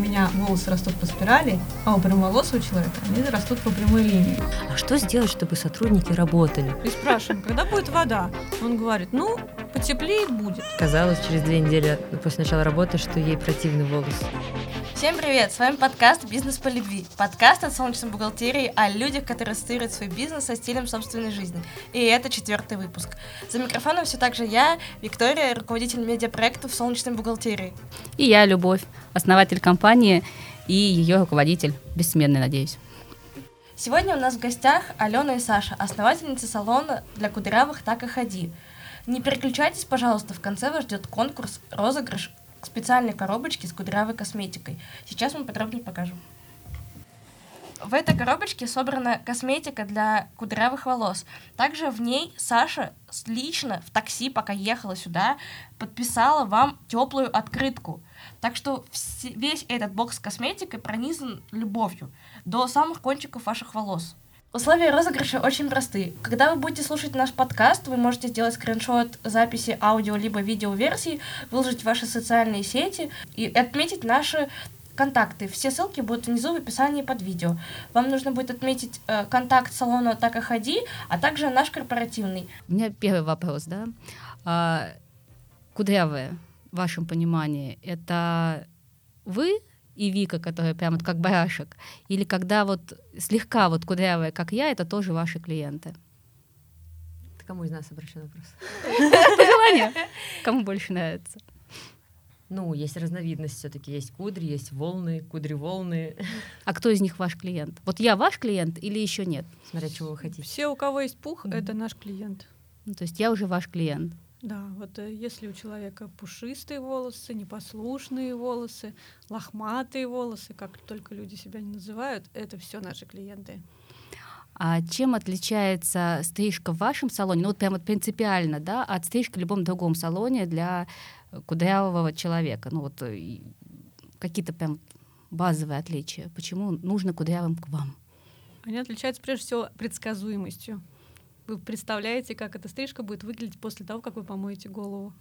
меня волосы растут по спирали, а у прямоволосого человека они растут по прямой линии. А что сделать, чтобы сотрудники работали? И спрашиваем, когда будет вода? Он говорит, ну, потеплеет будет. Казалось, через две недели после начала работы, что ей противный волос. Всем привет! С вами подкаст «Бизнес по любви». Подкаст от солнечной бухгалтерии о людях, которые ассоциируют свой бизнес со стилем собственной жизни. И это четвертый выпуск. За микрофоном все так же я, Виктория, руководитель медиапроектов солнечной бухгалтерии. И я, Любовь, основатель компании и ее руководитель, бессменный, надеюсь. Сегодня у нас в гостях Алена и Саша, основательницы салона для кудрявых «Так и ходи». Не переключайтесь, пожалуйста, в конце вас ждет конкурс, розыгрыш к специальной коробочке с кудрявой косметикой. Сейчас мы подробнее покажем. В этой коробочке собрана косметика для кудрявых волос. Также в ней Саша лично в такси, пока ехала сюда, подписала вам теплую открытку. Так что весь этот бокс с косметикой пронизан любовью до самых кончиков ваших волос. Условия розыгрыша очень простые. Когда вы будете слушать наш подкаст, вы можете сделать скриншот записи аудио либо видео версии, выложить в ваши социальные сети и отметить наши контакты. Все ссылки будут внизу в описании под видео. Вам нужно будет отметить э, контакт салона «Так и ходи», а также наш корпоративный. У меня первый вопрос, да. А, кудрявые, в вашем понимании, это вы и Вика, которая прям вот как барашек, или когда вот слегка вот кудрявая, как я, это тоже ваши клиенты? Ты кому из нас обращен вопрос? Пожелание. Кому больше нравится? Ну, есть разновидность все-таки, есть кудри, есть волны, кудри-волны. А кто из них ваш клиент? Вот я ваш клиент или еще нет? Смотря чего вы хотите. Все, у кого есть пух, mm-hmm. это наш клиент. Ну, то есть я уже ваш клиент. Да, вот э, если у человека пушистые волосы, непослушные волосы, лохматые волосы, как только люди себя не называют, это все наши клиенты. А чем отличается стрижка в вашем салоне, ну вот прямо принципиально, да, от стрижки в любом другом салоне для кудрявого человека? Ну вот э, какие-то прям базовые отличия. Почему нужно кудрявым к вам? Они отличаются прежде всего предсказуемостью вы представляете, как эта стрижка будет выглядеть после того, как вы помоете голову.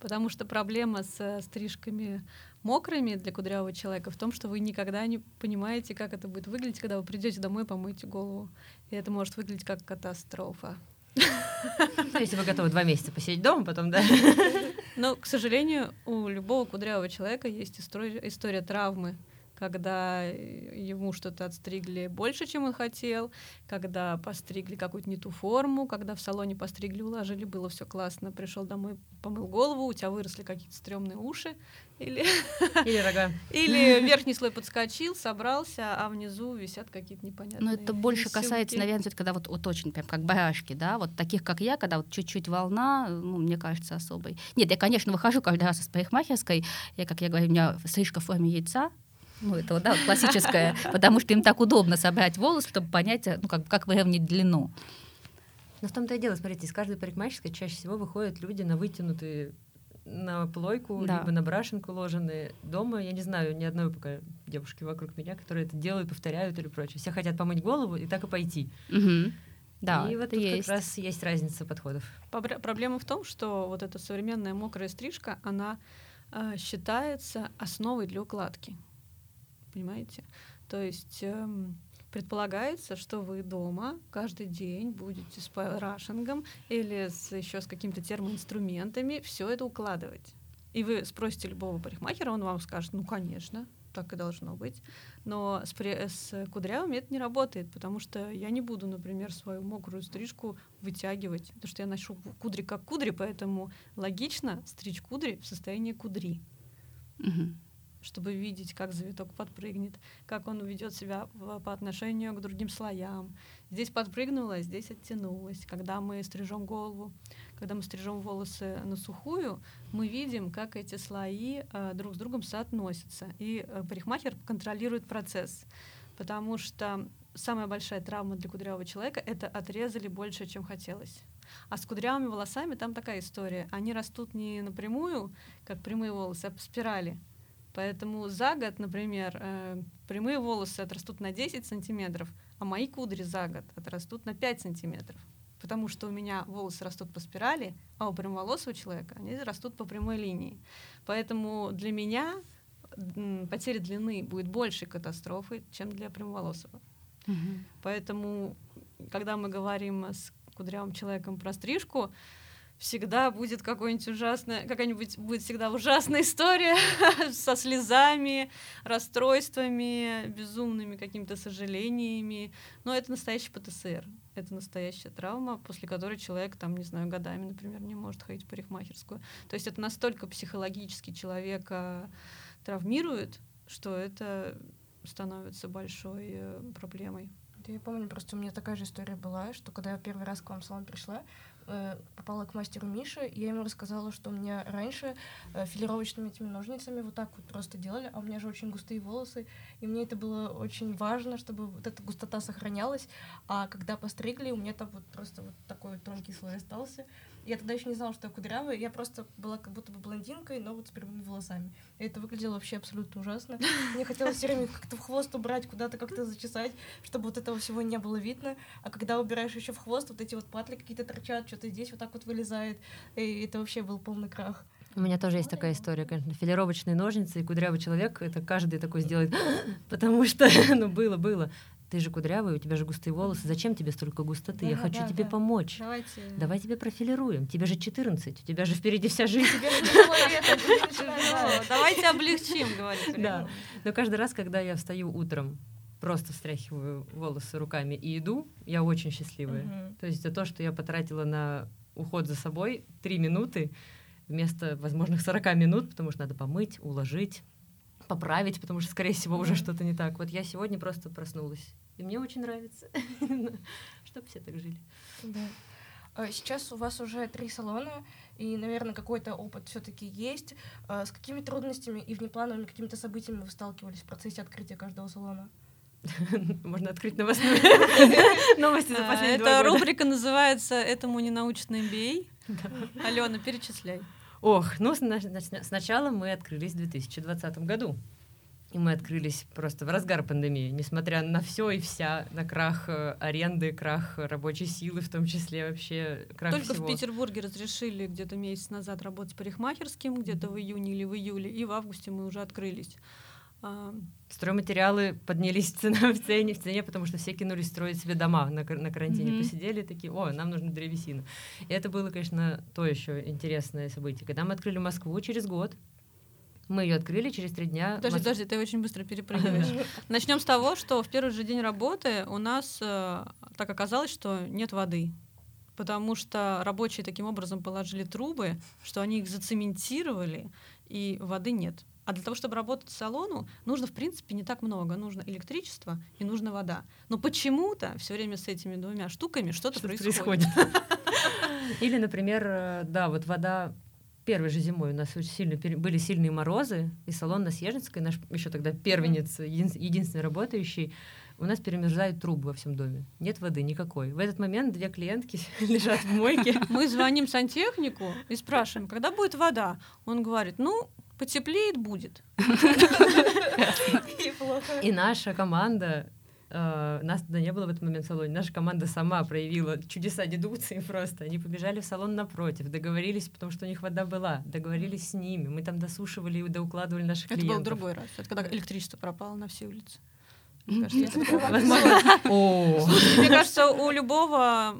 Потому что проблема с стрижками мокрыми для кудрявого человека в том, что вы никогда не понимаете, как это будет выглядеть, когда вы придете домой и помоете голову. И это может выглядеть как катастрофа. Если вы готовы два месяца посидеть дома, потом, да? Но, к сожалению, у любого кудрявого человека есть история травмы когда ему что-то отстригли больше, чем он хотел, когда постригли какую-то не ту форму, когда в салоне постригли, уложили, было все классно, пришел домой, помыл голову, у тебя выросли какие-то стрёмные уши, или, или рога. Или верхний слой подскочил, собрался, а внизу висят какие-то непонятные. Но это больше касается, наверное, когда вот, вот очень прям как барашки, да, вот таких, как я, когда вот чуть-чуть волна, ну, мне кажется, особой. Нет, я, конечно, выхожу каждый раз из парикмахерской, я, как я говорю, у меня стрижка в форме яйца, ну, это да, классическое, потому что им так удобно собрать волосы, чтобы понять, ну, как, как выровнять длину. Но в том-то и дело, смотрите, из каждой парикмахерской чаще всего выходят люди на вытянутые на плойку, да. либо на брашинку ложенные. Дома, я не знаю ни одной пока девушки вокруг меня, которые это делают, повторяют или прочее. Все хотят помыть голову и так и пойти. Угу. Да, и вот тут есть. как раз есть разница подходов. Проблема в том, что вот эта современная мокрая стрижка, она э, считается основой для укладки понимаете? То есть эм, предполагается, что вы дома каждый день будете с рашингом или с, еще с какими-то термоинструментами все это укладывать. И вы спросите любого парикмахера, он вам скажет, ну, конечно, так и должно быть. Но с, с кудрявыми это не работает, потому что я не буду, например, свою мокрую стрижку вытягивать, потому что я ношу кудри как кудри, поэтому логично стричь кудри в состоянии кудри. Угу чтобы видеть, как завиток подпрыгнет, как он ведет себя по отношению к другим слоям. Здесь подпрыгнуло, здесь оттянулось. Когда мы стрижем голову, когда мы стрижем волосы на сухую, мы видим, как эти слои э, друг с другом соотносятся. И э, парикмахер контролирует процесс, потому что самая большая травма для кудрявого человека — это отрезали больше, чем хотелось. А с кудрявыми волосами там такая история. Они растут не напрямую, как прямые волосы, а по спирали. Поэтому за год, например, э, прямые волосы отрастут на 10 сантиметров, а мои кудри за год отрастут на 5 сантиметров. Потому что у меня волосы растут по спирали, а у прямоволосого человека они растут по прямой линии. Поэтому для меня потеря длины будет больше катастрофой, чем для прямоволосого. Угу. Поэтому, когда мы говорим с кудрявым человеком про стрижку, всегда будет какой-нибудь ужасная, какая-нибудь будет всегда ужасная история со слезами, расстройствами, безумными какими-то сожалениями. Но это настоящий ПТСР. Это настоящая травма, после которой человек, там, не знаю, годами, например, не может ходить в парикмахерскую. То есть это настолько психологически человека травмирует, что это становится большой э, проблемой. Да я помню, просто у меня такая же история была, что когда я первый раз к вам в салон пришла, попала к мастеру Мише, я ему рассказала, что у меня раньше э, филировочными этими ножницами вот так вот просто делали, а у меня же очень густые волосы, и мне это было очень важно, чтобы вот эта густота сохранялась, а когда постригли, у меня там вот просто вот такой вот тонкий слой остался, я тогда еще не знала, что я кудрявая, я просто была как будто бы блондинкой, но вот с прямыми волосами. И это выглядело вообще абсолютно ужасно. Мне хотелось все время как-то в хвост убрать, куда-то как-то зачесать, чтобы вот этого всего не было видно. А когда убираешь еще в хвост, вот эти вот патли какие-то торчат, что-то здесь вот так вот вылезает. И это вообще был полный крах. У меня тоже есть такая история, конечно. Филировочные ножницы и кудрявый человек, это каждый такой сделает, потому что, ну, было, было ты же кудрявый, у тебя же густые волосы, зачем тебе столько густоты? Да, Я хочу да, тебе да. помочь. Давайте... Давай тебе профилируем. Тебе же 14, у тебя же впереди вся жизнь. Давайте облегчим, говорит. Да. Но каждый раз, когда я встаю утром, просто встряхиваю волосы руками и иду, я очень счастливая. То есть за то, что я потратила на уход за собой три минуты вместо возможных 40 минут, потому что надо помыть, уложить, поправить, потому что, скорее всего, уже что-то не так. Вот я сегодня просто проснулась и мне очень нравится, чтобы все так жили. Да. А сейчас у вас уже три салона, и, наверное, какой-то опыт все-таки есть. А с какими трудностями и внеплановыми какими-то событиями вы сталкивались в процессе открытия каждого салона? Можно открыть новостную новости за последние Эта рубрика называется «Этому не научный бей». Алена, перечисляй. Ох, ну сначала мы открылись в 2020 году. И мы открылись просто в разгар пандемии, несмотря на все и вся, на крах э, аренды, крах рабочей силы, в том числе вообще крах Только всего. в Петербурге разрешили где-то месяц назад работать парикмахерским, где-то в июне или в июле, и в августе мы уже открылись. Стройматериалы поднялись в цене, в цене, в цене, потому что все кинулись строить себе дома на, на карантине, mm-hmm. посидели такие, о, нам нужна древесина. И это было, конечно, то еще интересное событие. Когда мы открыли Москву через год, мы ее открыли через три дня. Подожди, подожди, ты очень быстро перепрыгиваешь. Начнем с того, что в первый же день работы у нас э, так оказалось, что нет воды. Потому что рабочие таким образом положили трубы, что они их зацементировали, и воды нет. А для того, чтобы работать в салону, нужно, в принципе, не так много. Нужно электричество и нужна вода. Но почему-то все время с этими двумя штуками что-то что происходит. происходит. Или, например, э, да, вот вода первой же зимой у нас очень сильно были сильные морозы, и салон на Съежинской, наш еще тогда первенец, единственный работающий, у нас перемерзают трубы во всем доме. Нет воды никакой. В этот момент две клиентки лежат в мойке. Мы звоним сантехнику и спрашиваем, когда будет вода. Он говорит, ну, потеплеет будет. И наша команда Uh, нас тогда не было в этот момент в салоне. Наша команда сама проявила чудеса дедукции просто. Они побежали в салон напротив, договорились, потому что у них вода была, договорились с ними. Мы там досушивали и доукладывали наших это клиентов. Это был другой раз. Это когда электричество пропало на все улицы. Мне кажется, у любого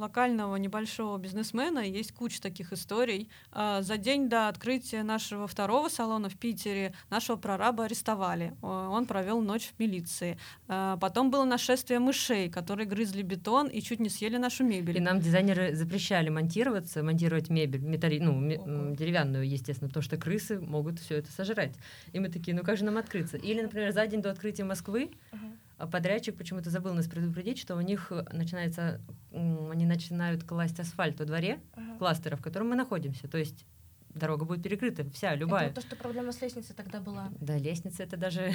локального небольшого бизнесмена есть куча таких историй. А, за день до открытия нашего второго салона в Питере нашего прораба арестовали. Он провел ночь в милиции. А, потом было нашествие мышей, которые грызли бетон и чуть не съели нашу мебель. И нам дизайнеры запрещали монтироваться, монтировать мебель, металли, ну, деревянную, естественно, потому что крысы могут все это сожрать. И мы такие, ну как же нам открыться? Или, например, за день до открытия Москвы uh-huh подрядчик почему-то забыл нас предупредить, что у них э, начинается, они начинают класть асфальт во дворе, ага. кластера, в котором мы находимся. То есть дорога будет перекрыта, вся, любая. Это то, что проблема с лестницей тогда была. Да, лестница это даже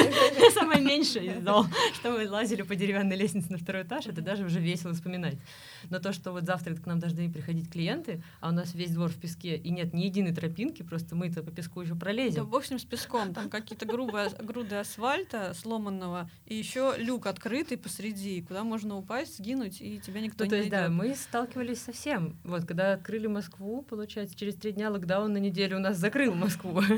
самое меньшее из зол, что мы лазили по деревянной лестнице на второй этаж, это даже уже весело вспоминать. Но то, что вот завтра к нам должны приходить клиенты, а у нас весь двор в песке, и нет ни единой тропинки, просто мы-то по песку еще пролезем. Да, в общем, с песком, там какие-то грубые, груды асфальта сломанного, и еще люк открытый посреди, куда можно упасть, сгинуть, и тебя никто ну, не то есть, найдет. да, мы сталкивались со всем. Вот, когда открыли Москву, получается, через три дня локдаун на неделю у нас закрыл Москву.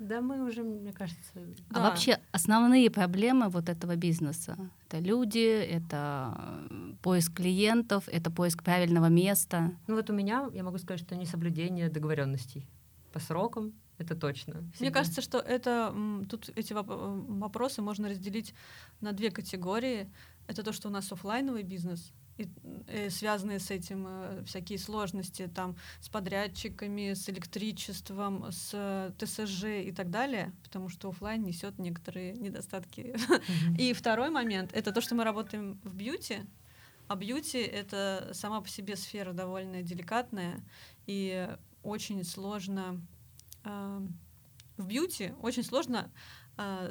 Ну, да, мы уже, мне кажется... А да. вообще основные проблемы вот этого бизнеса? Это люди, это поиск клиентов, это поиск правильного места. Ну вот у меня, я могу сказать, что несоблюдение договоренностей по срокам, это точно. Всегда. Мне кажется, что это тут эти вопросы можно разделить на две категории. Это то, что у нас офлайновый бизнес, и, э, связанные с этим э, всякие сложности там с подрядчиками, с электричеством, с э, ТСЖ и так далее, потому что офлайн несет некоторые недостатки. И второй момент это то, что мы работаем в бьюти, а бьюти это сама по себе сфера довольно деликатная и очень сложно э, в бьюти очень сложно э,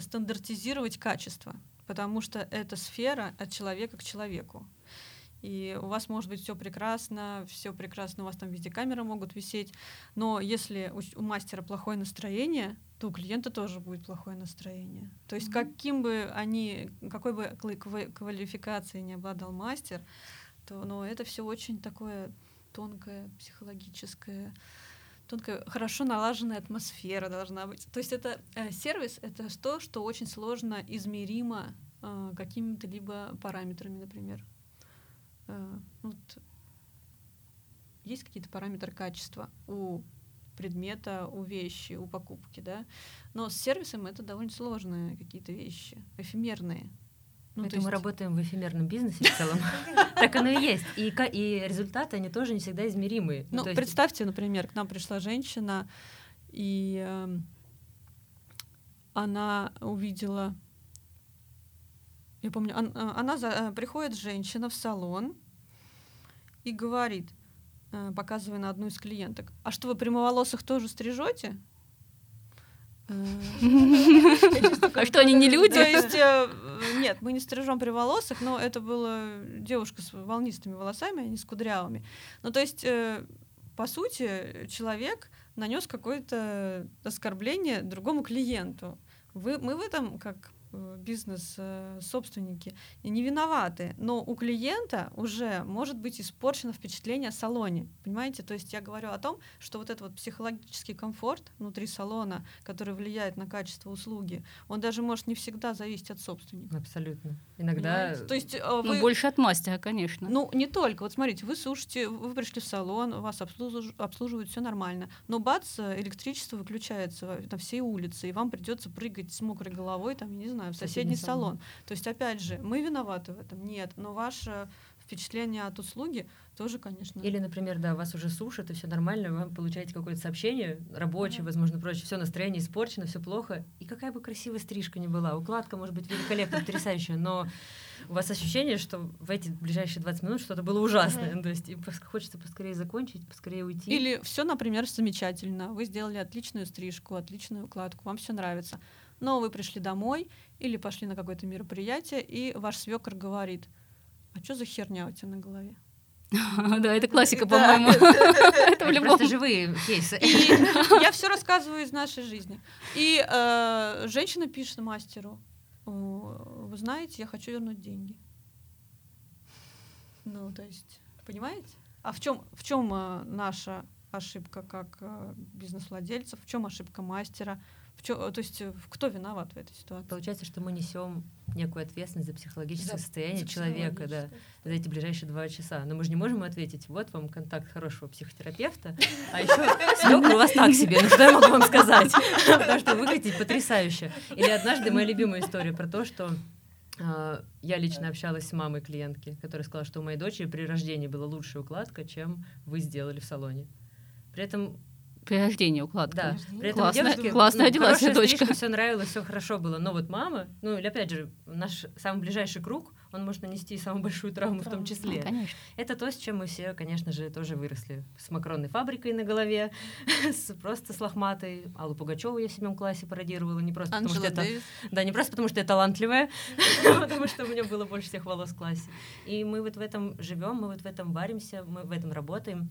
стандартизировать качество, потому что это сфера от человека к человеку и у вас может быть все прекрасно, все прекрасно, у вас там везде камеры могут висеть, но если у, у мастера плохое настроение, то у клиента тоже будет плохое настроение. То есть mm-hmm. каким бы они, какой бы квалификацией не обладал мастер, то ну, это все очень такое тонкое, психологическое, тонкая, хорошо налаженная атмосфера должна быть. То есть это э, сервис, это то, что очень сложно измеримо э, какими-то либо параметрами, например. Э, ну, вот, есть какие-то параметры качества у предмета, у вещи, у покупки, да. Но с сервисом это довольно сложные какие-то вещи, эфемерные. Ну, это есть... мы работаем в эфемерном бизнесе в целом. Так оно и есть. И, и результаты, они тоже не всегда измеримые. Ну, ну представьте, например, к нам пришла женщина, и э, она увидела я помню, он, э, она за, э, приходит женщина в салон и говорит, э, показывая на одну из клиенток, а что вы прямоволосых тоже стрижете? А что, они не люди? То есть, нет, мы не стрижем приволосых, но это была девушка с волнистыми волосами, а не с кудрявыми. Ну, то есть, по сути, человек нанес какое-то оскорбление другому клиенту. Вы, мы в этом, как Э, бизнес-собственники э, не виноваты, но у клиента уже может быть испорчено впечатление о салоне, понимаете? То есть я говорю о том, что вот этот вот психологический комфорт внутри салона, который влияет на качество услуги, он даже может не всегда зависеть от собственника. Абсолютно. Иногда... То есть э, вы... Ну, больше от мастера, конечно. Ну, не только. Вот смотрите, вы слушаете, вы пришли в салон, вас обслуж... обслуживают, все нормально, но бац, электричество выключается на всей улице, и вам придется прыгать с мокрой головой, там, я не знаю, в соседний салон. То есть, опять же, мы виноваты в этом? Нет. Но ваше впечатление от услуги тоже, конечно. Или, например, да, вас уже сушат, и все нормально, вы получаете какое-то сообщение рабочее, mm-hmm. возможно, прочее, все настроение испорчено, все плохо. И какая бы красивая стрижка ни была, укладка может быть великолепная, потрясающая, но у вас ощущение, что в эти ближайшие 20 минут что-то было ужасное. Mm-hmm. То есть хочется поскорее закончить, поскорее уйти. Или все, например, замечательно. Вы сделали отличную стрижку, отличную укладку, вам все нравится но вы пришли домой или пошли на какое-то мероприятие, и ваш свекор говорит, а что за херня у тебя на голове? Да, это классика, по-моему. Это в любом... Просто живые кейсы. Я все рассказываю из нашей жизни. И э, женщина пишет мастеру, вы знаете, я хочу вернуть деньги. Ну, то есть, понимаете? А в чем в чем э, наша ошибка как э, бизнес-владельцев? В чем ошибка мастера? В чё, то есть э, кто виноват в этой ситуации? Получается, что мы несем некую ответственность за психологическое за, состояние за человека, да, за эти ближайшие два часа. Но мы же не можем ответить, вот вам контакт хорошего психотерапевта, а еще свекр у вас так себе, ну что я могу вам сказать? Потому что выглядите потрясающе. Или однажды моя любимая история про то, что Uh, я лично общалась с мамой клиентки, которая сказала, что у моей дочери при рождении была лучшая укладка, чем вы сделали в салоне. При этом при рождении укладка. Да. При этом классно, девушке, классно ну, одевалась дочка. Все нравилось, все хорошо было. Но вот мама, ну или опять же, наш самый ближайший круг, он может нанести самую большую травму, травму. в том числе. Ну, конечно. Это то, с чем мы все, конечно же, тоже выросли. С макронной фабрикой на голове, с, просто с лохматой. Аллу Пугачеву я в седьмом классе пародировала, не просто потому что это... Да, не просто потому что я талантливая, потому что у меня было больше всех волос в классе. И мы вот в этом живем, мы вот в этом варимся, мы в этом работаем.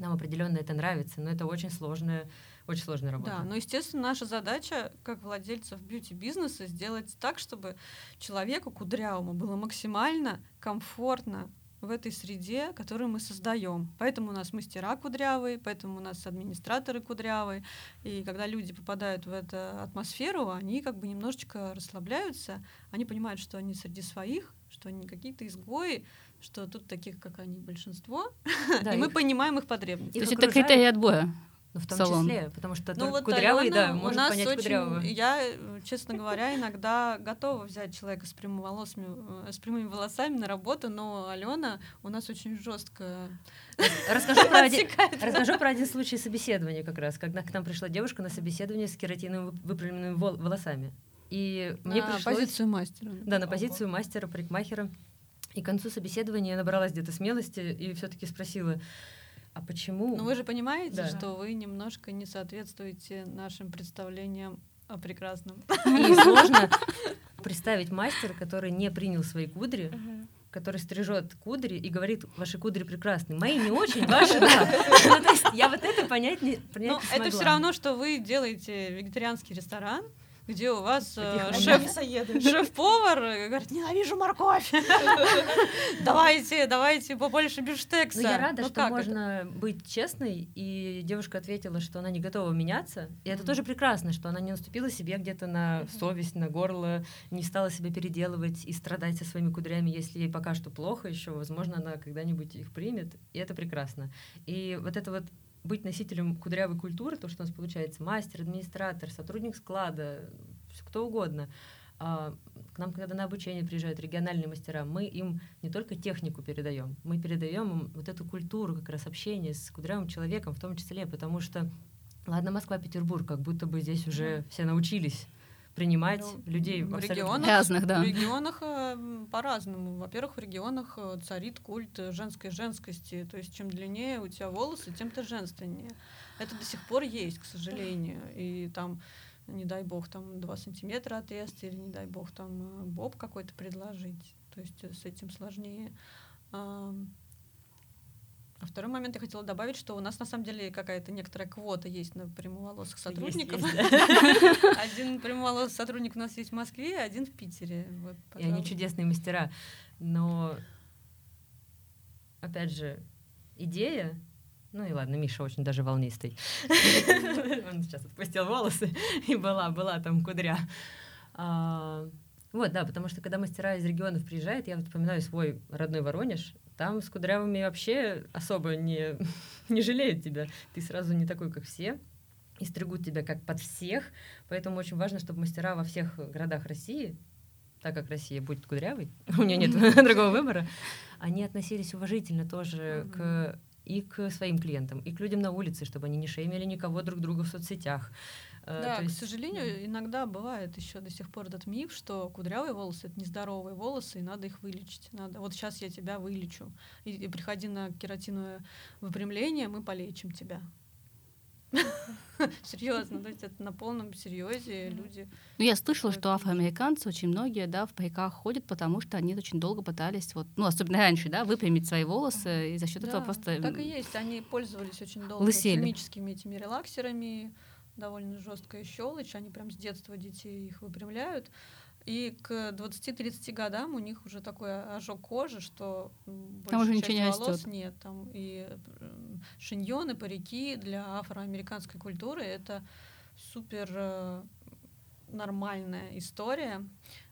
Нам определенно это нравится, но это очень сложная, очень сложная работа. Да, но, естественно, наша задача, как владельцев бьюти-бизнеса, сделать так, чтобы человеку кудрявому было максимально комфортно в этой среде, которую мы создаем. Поэтому у нас мастера кудрявые, поэтому у нас администраторы кудрявые. И когда люди попадают в эту атмосферу, они как бы немножечко расслабляются, они понимают, что они среди своих, что они какие-то изгои, что тут таких, как они, большинство, да, и их... мы понимаем их потребности. То есть это критерий отбоя? Ну, в том салон. числе, потому что ну, вот кудрявый, Алена, да, нас понять очень, кудрявого. Я, честно говоря, иногда готова взять человека с, прямыми волосами, э, с прямыми волосами на работу, но Алена у нас очень жестко расскажу про, один, расскажу про один случай собеседования как раз, когда к нам пришла девушка на собеседование с кератиновыми выпрямленными волосами. И мне на пришлось... позицию мастера. Да, на позицию мастера, парикмахера. И к концу собеседования я набралась где-то смелости и все-таки спросила, а почему? Ну вы же понимаете, да. что вы немножко не соответствуете нашим представлениям о прекрасном. И сложно представить мастера, который не принял свои кудри, который стрижет кудри и говорит, ваши кудри прекрасны. Мои не очень, ваши да. Ну, то есть я вот это понять не понять Но это все равно, что вы делаете вегетарианский ресторан, где у вас э, шеф, шеф-повар говорит, ненавижу морковь. давайте, давайте побольше бифштекса. Ну, я рада, ну, что можно это? быть честной, и девушка ответила, что она не готова меняться, и это тоже прекрасно, что она не наступила себе где-то на совесть, на горло, не стала себя переделывать и страдать со своими кудрями, если ей пока что плохо еще, возможно, она когда-нибудь их примет, и это прекрасно. И вот это вот быть носителем кудрявой культуры, то, что у нас получается мастер, администратор, сотрудник склада, кто угодно. А, к нам, когда на обучение приезжают региональные мастера, мы им не только технику передаем, мы передаем им вот эту культуру как раз общения с кудрявым человеком в том числе, потому что, ладно, Москва, Петербург, как будто бы здесь уже все научились принимать ну, людей в регионах, разных, да. В регионах э, по-разному. Во-первых, в регионах э, царит культ женской женскости. То есть чем длиннее у тебя волосы, тем ты женственнее. Это до сих пор есть, к сожалению. И там не дай бог, там 2 сантиметра отрезать, или не дай бог, там э, боб какой-то предложить. То есть с этим сложнее. А второй момент я хотела добавить, что у нас на самом деле какая-то некоторая квота есть на прямоволосых сотрудников. Есть, есть, да. Один прямоволосый сотрудник у нас есть в Москве, один в Питере. Вот, и они чудесные мастера. Но, опять же, идея ну и ладно, Миша очень даже волнистый. Он сейчас отпустил волосы, и была, была там кудря. А, вот, да, потому что когда мастера из регионов приезжают, я вот вспоминаю свой родной Воронеж, там с кудрявыми вообще особо не, не жалеют тебя. Ты сразу не такой, как все, и стригут тебя как под всех. Поэтому очень важно, чтобы мастера во всех городах России, так как Россия будет кудрявой, у нее нет другого выбора, они относились уважительно тоже к и к своим клиентам, и к людям на улице, чтобы они не шеймили никого друг друга в соцсетях. Э, да, есть... к сожалению, иногда бывает еще до сих пор этот миф, что кудрявые волосы это нездоровые волосы, и надо их вылечить. Надо. Вот сейчас я тебя вылечу. И, и приходи на кератиновое выпрямление, мы полечим тебя. Серьезно, то есть это на полном серьезе люди. Ну, я слышала, что афроамериканцы очень многие, да, в париках ходят, потому что они очень долго пытались, вот, ну, особенно раньше, да, выпрямить свои волосы, и за счет этого просто... Так и есть, они пользовались очень долго химическими этими релаксерами, довольно жесткая щелочь, они прям с детства детей их выпрямляют. И к 20-30 годам у них уже такой ожог кожи, что там уже ничего не волос растет. нет. Там и шиньоны, парики для афроамериканской культуры это супер э, нормальная история.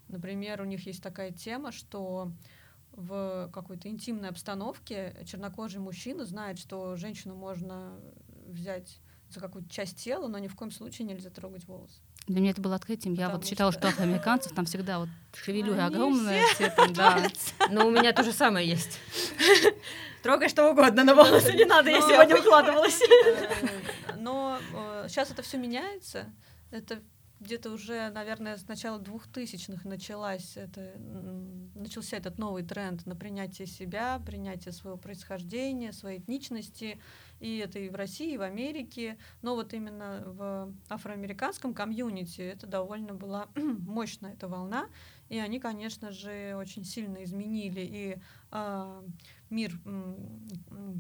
Например, у них есть такая тема, что в какой-то интимной обстановке чернокожий мужчина знает, что женщину можно взять за какую-то часть тела, но ни в коем случае нельзя трогать волосы. Для меня это было открытием. Я вот считала, что, что афроамериканцев там всегда вот шевелюра огромная, все там, да. Но у меня то же самое есть. Трогай что угодно, на волосы не надо, я сегодня укладывалась. Э, но сейчас э, это все меняется. Это где-то уже, наверное, с начала двухтысячных началась это, начался этот новый тренд на принятие себя, принятие своего происхождения, своей этничности, и это и в России, и в Америке, но вот именно в афроамериканском комьюнити это довольно была мощная эта волна, и они, конечно же, очень сильно изменили и э, мир э,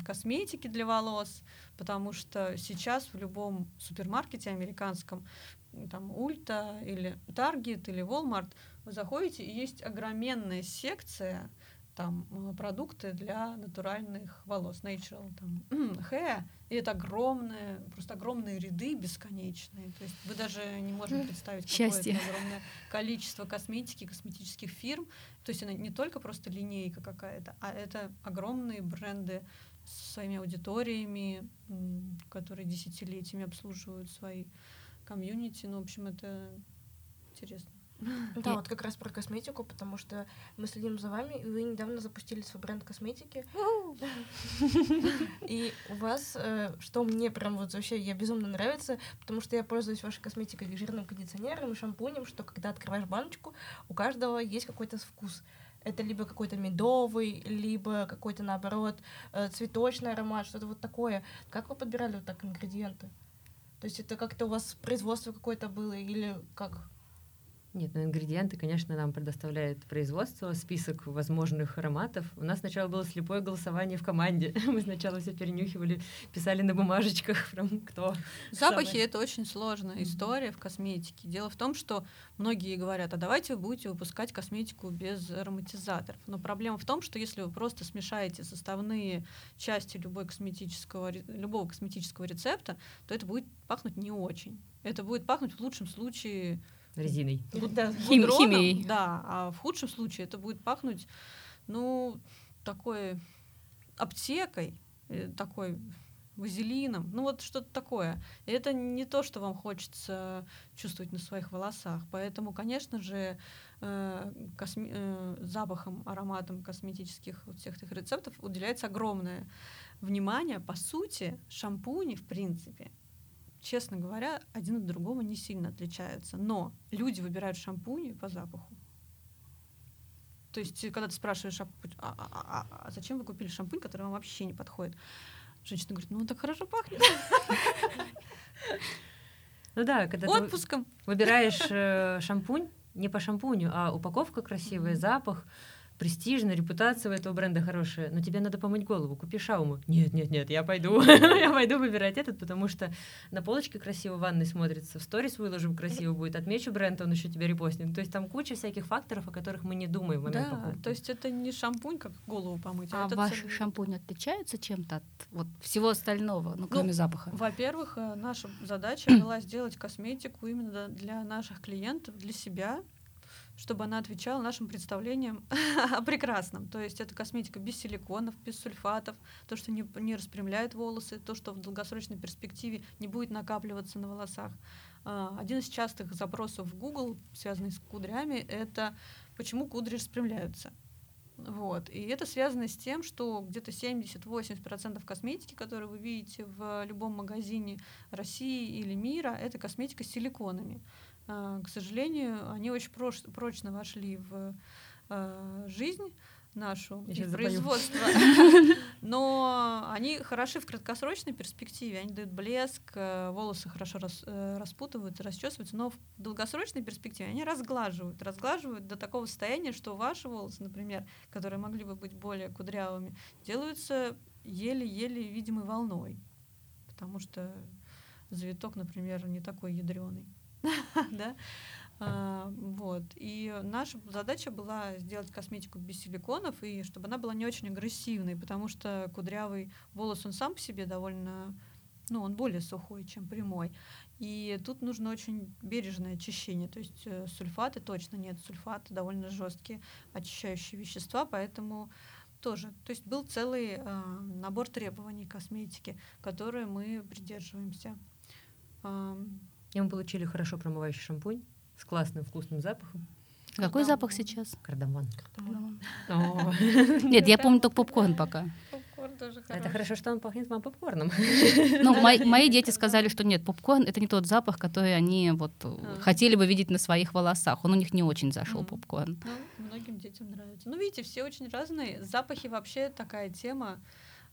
косметики для волос, потому что сейчас в любом супермаркете американском, там Ульта или Таргет или Walmart, вы заходите, и есть огроменная секция там э, продукты для натуральных волос, natural, там, hair, и это огромные, просто огромные ряды бесконечные. То есть вы даже не можете представить, Счастье. какое огромное количество косметики, косметических фирм. То есть это не только просто линейка какая-то, а это огромные бренды с своими аудиториями, которые десятилетиями обслуживают свои комьюнити. Ну, в общем, это интересно. Да, вот как раз про косметику, потому что мы следим за вами, и вы недавно запустили свой бренд косметики. И у вас, э, что мне прям вот вообще я безумно нравится, потому что я пользуюсь вашей косметикой жирным кондиционером и шампунем, что когда открываешь баночку, у каждого есть какой-то вкус. Это либо какой-то медовый, либо какой-то, наоборот, э, цветочный аромат, что-то вот такое. Как вы подбирали вот так ингредиенты? То есть это как-то у вас производство какое-то было или как? Нет, ну ингредиенты, конечно, нам предоставляет производство, список возможных ароматов. У нас сначала было слепое голосование в команде. Мы сначала все перенюхивали, писали на бумажечках, прям кто. Запахи самый... это очень сложная история в косметике. Дело в том, что многие говорят, а давайте вы будете выпускать косметику без ароматизаторов. Но проблема в том, что если вы просто смешаете составные части любой косметического, любого косметического рецепта, то это будет пахнуть не очень. Это будет пахнуть в лучшем случае резиной. Да, Хим, химией. Да, а в худшем случае это будет пахнуть, ну, такой аптекой, э, такой вазелином, ну вот что-то такое. И это не то, что вам хочется чувствовать на своих волосах. Поэтому, конечно же, э, косми- э, запахом, ароматом косметических вот всех этих рецептов уделяется огромное внимание. По сути, шампуни, в принципе, честно говоря, один от другого не сильно отличаются. Но люди выбирают шампуни по запаху. То есть, когда ты спрашиваешь, а, а, а, а, а зачем вы купили шампунь, который вам вообще не подходит? Женщина говорит, ну он так хорошо пахнет. Ну да, когда Отпуском. ты выбираешь э, шампунь, не по шампуню, а упаковка красивая, запах, престижно, репутация у этого бренда хорошая, но тебе надо помыть голову, купи шауму. Нет, нет, нет, я пойду, я пойду выбирать этот, потому что на полочке красиво в ванной смотрится, в сторис выложим красиво будет, отмечу бренд, он еще тебя репостнет. То есть там куча всяких факторов, о которых мы не думаем в момент да, покупки. то есть это не шампунь, как голову помыть. А, а ваш целый... шампунь отличается чем-то от вот, всего остального, ну, кроме ну, запаха? Во-первых, э, наша задача была сделать косметику именно для наших клиентов, для себя, чтобы она отвечала нашим представлениям о прекрасном. То есть это косметика без силиконов, без сульфатов, то, что не, не распрямляет волосы, то, что в долгосрочной перспективе не будет накапливаться на волосах. А, один из частых запросов в Google, связанный с кудрями, это почему кудри распрямляются. Вот. И это связано с тем, что где-то 70-80% косметики, которую вы видите в любом магазине России или мира, это косметика с силиконами. К сожалению, они очень прочно вошли в а, жизнь нашу и производство. Но они хороши в краткосрочной перспективе, они дают блеск, э, волосы хорошо рас, э, распутываются, расчесываются, но в долгосрочной перспективе они разглаживают, разглаживают до такого состояния, что ваши волосы, например, которые могли бы быть более кудрявыми, делаются еле-еле видимой волной, потому что завиток, например, не такой ядреный. да, а, вот. И наша задача была сделать косметику без силиконов, и чтобы она была не очень агрессивной, потому что кудрявый волос, он сам по себе довольно, ну, он более сухой, чем прямой. И тут нужно очень бережное очищение, то есть э, сульфаты точно нет, сульфаты довольно жесткие очищающие вещества, поэтому тоже. То есть был целый э, набор требований косметики, которые мы придерживаемся. И мы получили хорошо промывающий шампунь с классным вкусным запахом. Какой Кардамон. запах сейчас? Кардамон. Кардамон. Нет, я помню только попкорн пока. Это хорошо, что он пахнет вам попкорном. Ну, мои, мои дети сказали, что нет, попкорн это не тот запах, который они вот а. хотели бы видеть на своих волосах. Он у них не очень зашел, mm. попкорн. Ну, многим детям нравится. Ну, видите, все очень разные. Запахи вообще такая тема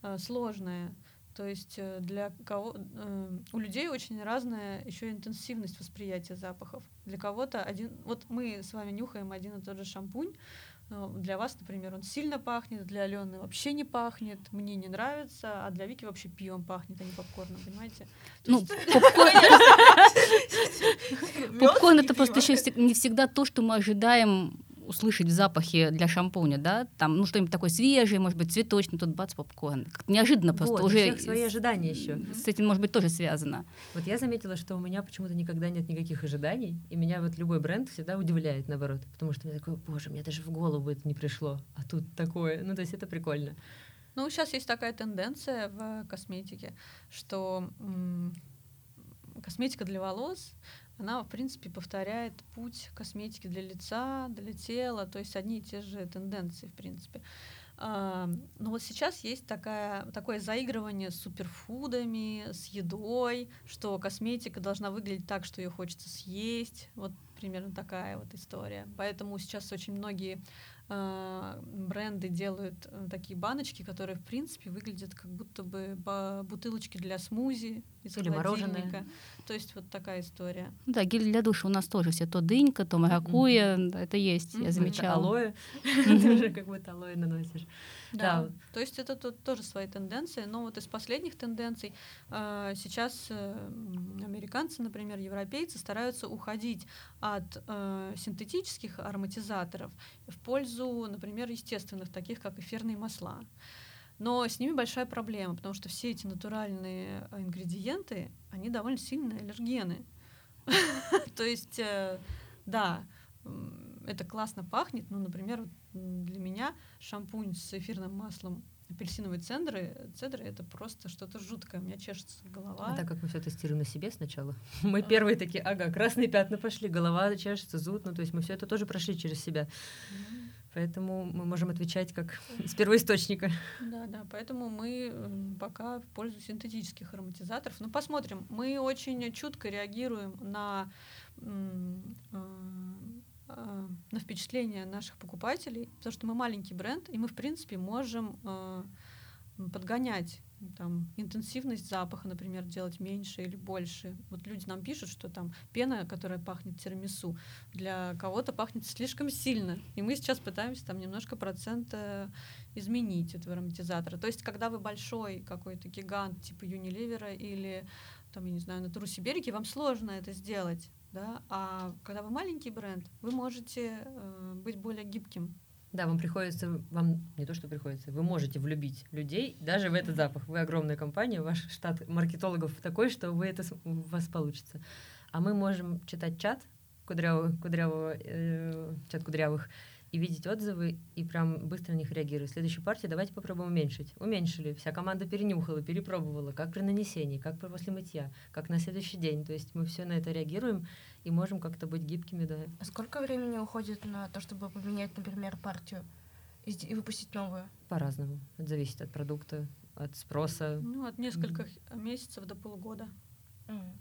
э, сложная. То есть э, для кого э, у людей очень разная еще интенсивность восприятия запахов. Для кого-то один, вот мы с вами нюхаем один и тот же шампунь. Э, для вас, например, он сильно пахнет, для Алены вообще не пахнет, мне не нравится, а для Вики вообще пивом пахнет, а не попкорном, понимаете? Ну, попкорн это просто еще не всегда то, что мы ожидаем услышать в запахе для шампуня, да, там, ну, что-нибудь такое свежее, может быть, цветочный, тут бац, попкорн. Как неожиданно просто вот, уже... свои ожидания еще. С этим, может быть, тоже связано. Вот я заметила, что у меня почему-то никогда нет никаких ожиданий, и меня вот любой бренд всегда удивляет, наоборот, потому что мне такое, боже, мне даже в голову это не пришло, а тут такое, ну, то есть это прикольно. Ну, сейчас есть такая тенденция в косметике, что косметика для волос, она, в принципе, повторяет путь косметики для лица, для тела, то есть одни и те же тенденции, в принципе. А, но вот сейчас есть такая, такое заигрывание с суперфудами, с едой, что косметика должна выглядеть так, что ее хочется съесть. Вот примерно такая вот история. Поэтому сейчас очень многие бренды делают э, такие баночки, которые, в принципе, выглядят как будто бы бутылочки для смузи из Или мороженое. То есть вот такая история. Да, гель для душа у нас тоже все то дынька, то маракуя, mm-hmm. это есть, mm-hmm. я замечала. алоэ, ты уже как будто алоэ наносишь. Да. да, то есть это тут тоже свои тенденции, но вот из последних тенденций э, сейчас э, американцы, например, европейцы стараются уходить от э, синтетических ароматизаторов в пользу, например, естественных, таких как эфирные масла. Но с ними большая проблема, потому что все эти натуральные ингредиенты, они довольно сильные аллергены. То есть, э, да, это классно пахнет, ну, например, для меня шампунь с эфирным маслом апельсиновые цедры, цедры это просто что-то жуткое, у меня чешется голова. А так как мы все тестируем на себе сначала, мы а. первые такие, ага, красные пятна пошли, голова чешется, зуд, ну то есть мы все это тоже прошли через себя. Поэтому мы можем отвечать как с первоисточника. Да, да, поэтому мы пока в пользу синтетических ароматизаторов. Ну, посмотрим. Мы очень чутко реагируем на а, на впечатление наших покупателей, потому что мы маленький бренд, и мы, в принципе, можем э, подгонять там, интенсивность запаха, например, делать меньше или больше. Вот люди нам пишут, что там пена, которая пахнет тирамису, для кого-то пахнет слишком сильно. И мы сейчас пытаемся там немножко процент изменить этого ароматизатора. То есть, когда вы большой какой-то гигант типа Unilever или там, я не знаю, Натуру Сибирики, вам сложно это сделать да, а когда вы маленький бренд, вы можете э, быть более гибким. Да, вам приходится, вам не то, что приходится, вы можете влюбить людей даже в этот запах. Вы огромная компания, ваш штат маркетологов такой, что вы это, у вас получится. А мы можем читать чат кудрявого, кудрявого э, чат кудрявых, и видеть отзывы и прям быстро на них реагировать. Следующую партию давайте попробуем уменьшить. Уменьшили. Вся команда перенюхала, перепробовала, как при нанесении, как после мытья, как на следующий день. То есть мы все на это реагируем и можем как-то быть гибкими, да. А сколько времени уходит на то, чтобы поменять, например, партию и выпустить новую? По-разному. Это зависит от продукта, от спроса. Ну, от нескольких mm-hmm. месяцев до полугода. Mm.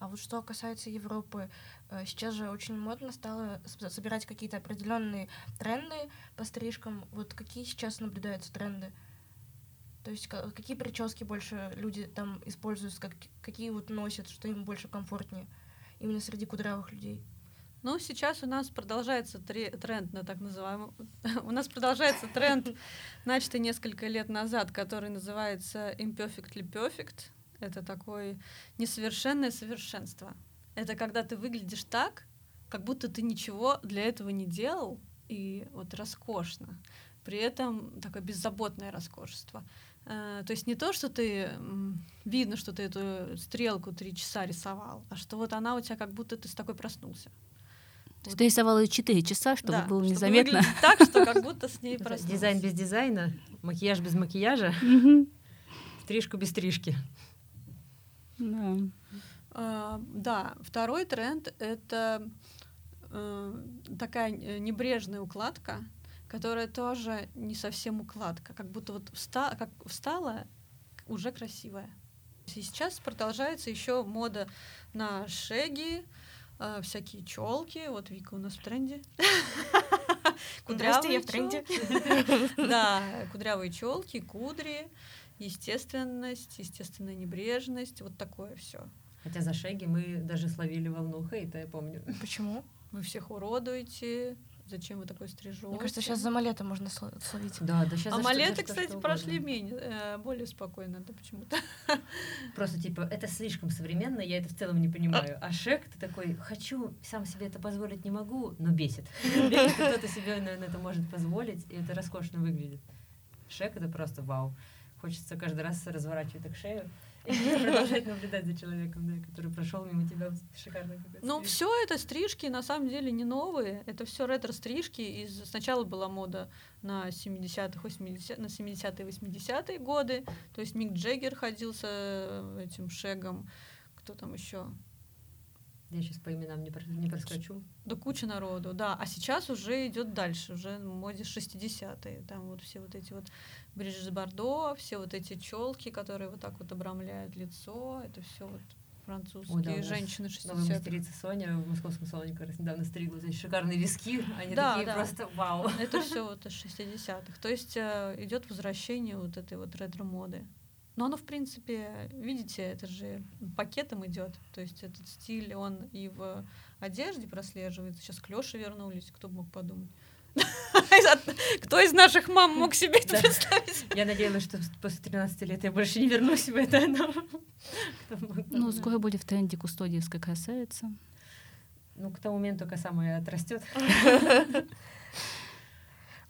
А вот что касается Европы, э, сейчас же очень модно стало собирать какие-то определенные тренды по стрижкам. Вот какие сейчас наблюдаются тренды? То есть какие прически больше люди там используют, как, какие вот носят, что им больше комфортнее именно среди кудрявых людей? Ну, сейчас у нас продолжается тренд на так называемый... у нас продолжается тренд, начатый несколько лет назад, который называется imperfectly perfect. Это такое несовершенное совершенство. Это когда ты выглядишь так, как будто ты ничего для этого не делал, и вот роскошно. При этом такое беззаботное роскошество. Э, то есть не то, что ты видно, что ты эту стрелку три часа рисовал, а что вот она у тебя как будто ты с такой проснулся. То есть ты рисовала ее 4 часа, чтобы да, было чтобы незаметно. так, что как будто с ней проснулся. Дизайн без дизайна, макияж без макияжа, стрижку без стрижки. Да. А, да, второй тренд — это э, такая небрежная укладка, которая тоже не совсем укладка, как будто вот вста как встала уже красивая. И сейчас продолжается еще мода на шеги, э, всякие челки. Вот Вика у нас в тренде. Кудрявые в тренде. Да, кудрявые челки, кудри естественность, естественная небрежность, вот такое все. Хотя за шеги мы даже словили волну хейта, я помню. Почему? Вы всех уродуете, зачем вы такой стрижете. Мне кажется, сейчас за малета можно словить. Да, да, сейчас А малеты, кстати, прошли менее, э, более спокойно, да, почему-то. Просто, типа, это слишком современно, я это в целом не понимаю. А шек, ты такой, хочу, сам себе это позволить не могу, но бесит. Кто-то себе, наверное, это может позволить, и это роскошно выглядит. Шек — это просто вау. Хочется каждый раз разворачивать так шею продолжать наблюдать за человеком, да, который прошел мимо тебя шикарно. Ну, все это стрижки на самом деле не новые. Это все ретро-стрижки. И сначала была мода на 70-х, 80 на 70-е, 80-е годы. То есть Мик Джеггер ходил с э, этим шегом. Кто там еще? Я сейчас по именам не, не проскочу. Да куча народу, да. А сейчас уже идет дальше, уже в моде 60-е. Там вот все вот эти вот Бриджит Бордо, все вот эти челки, которые вот так вот обрамляют лицо, это все вот французские Ой, да, женщины 60 Новая мастерица Соня в московском салоне как раз недавно стригла, эти шикарные виски, они да, такие да. просто вау. Это все вот из 60-х. То есть э, идет возвращение вот этой вот ретро-моды. Но оно, в принципе, видите, это же пакетом идет. То есть этот стиль, он и в одежде прослеживается. Сейчас к Лёше вернулись, кто бы мог подумать. Кто из наших мам мог себе это представить? Я надеялась, что после 13 лет я больше не вернусь в это. Ну, скоро будет в тренде кустодиевская красавица. Ну, к тому моменту коса моя отрастет.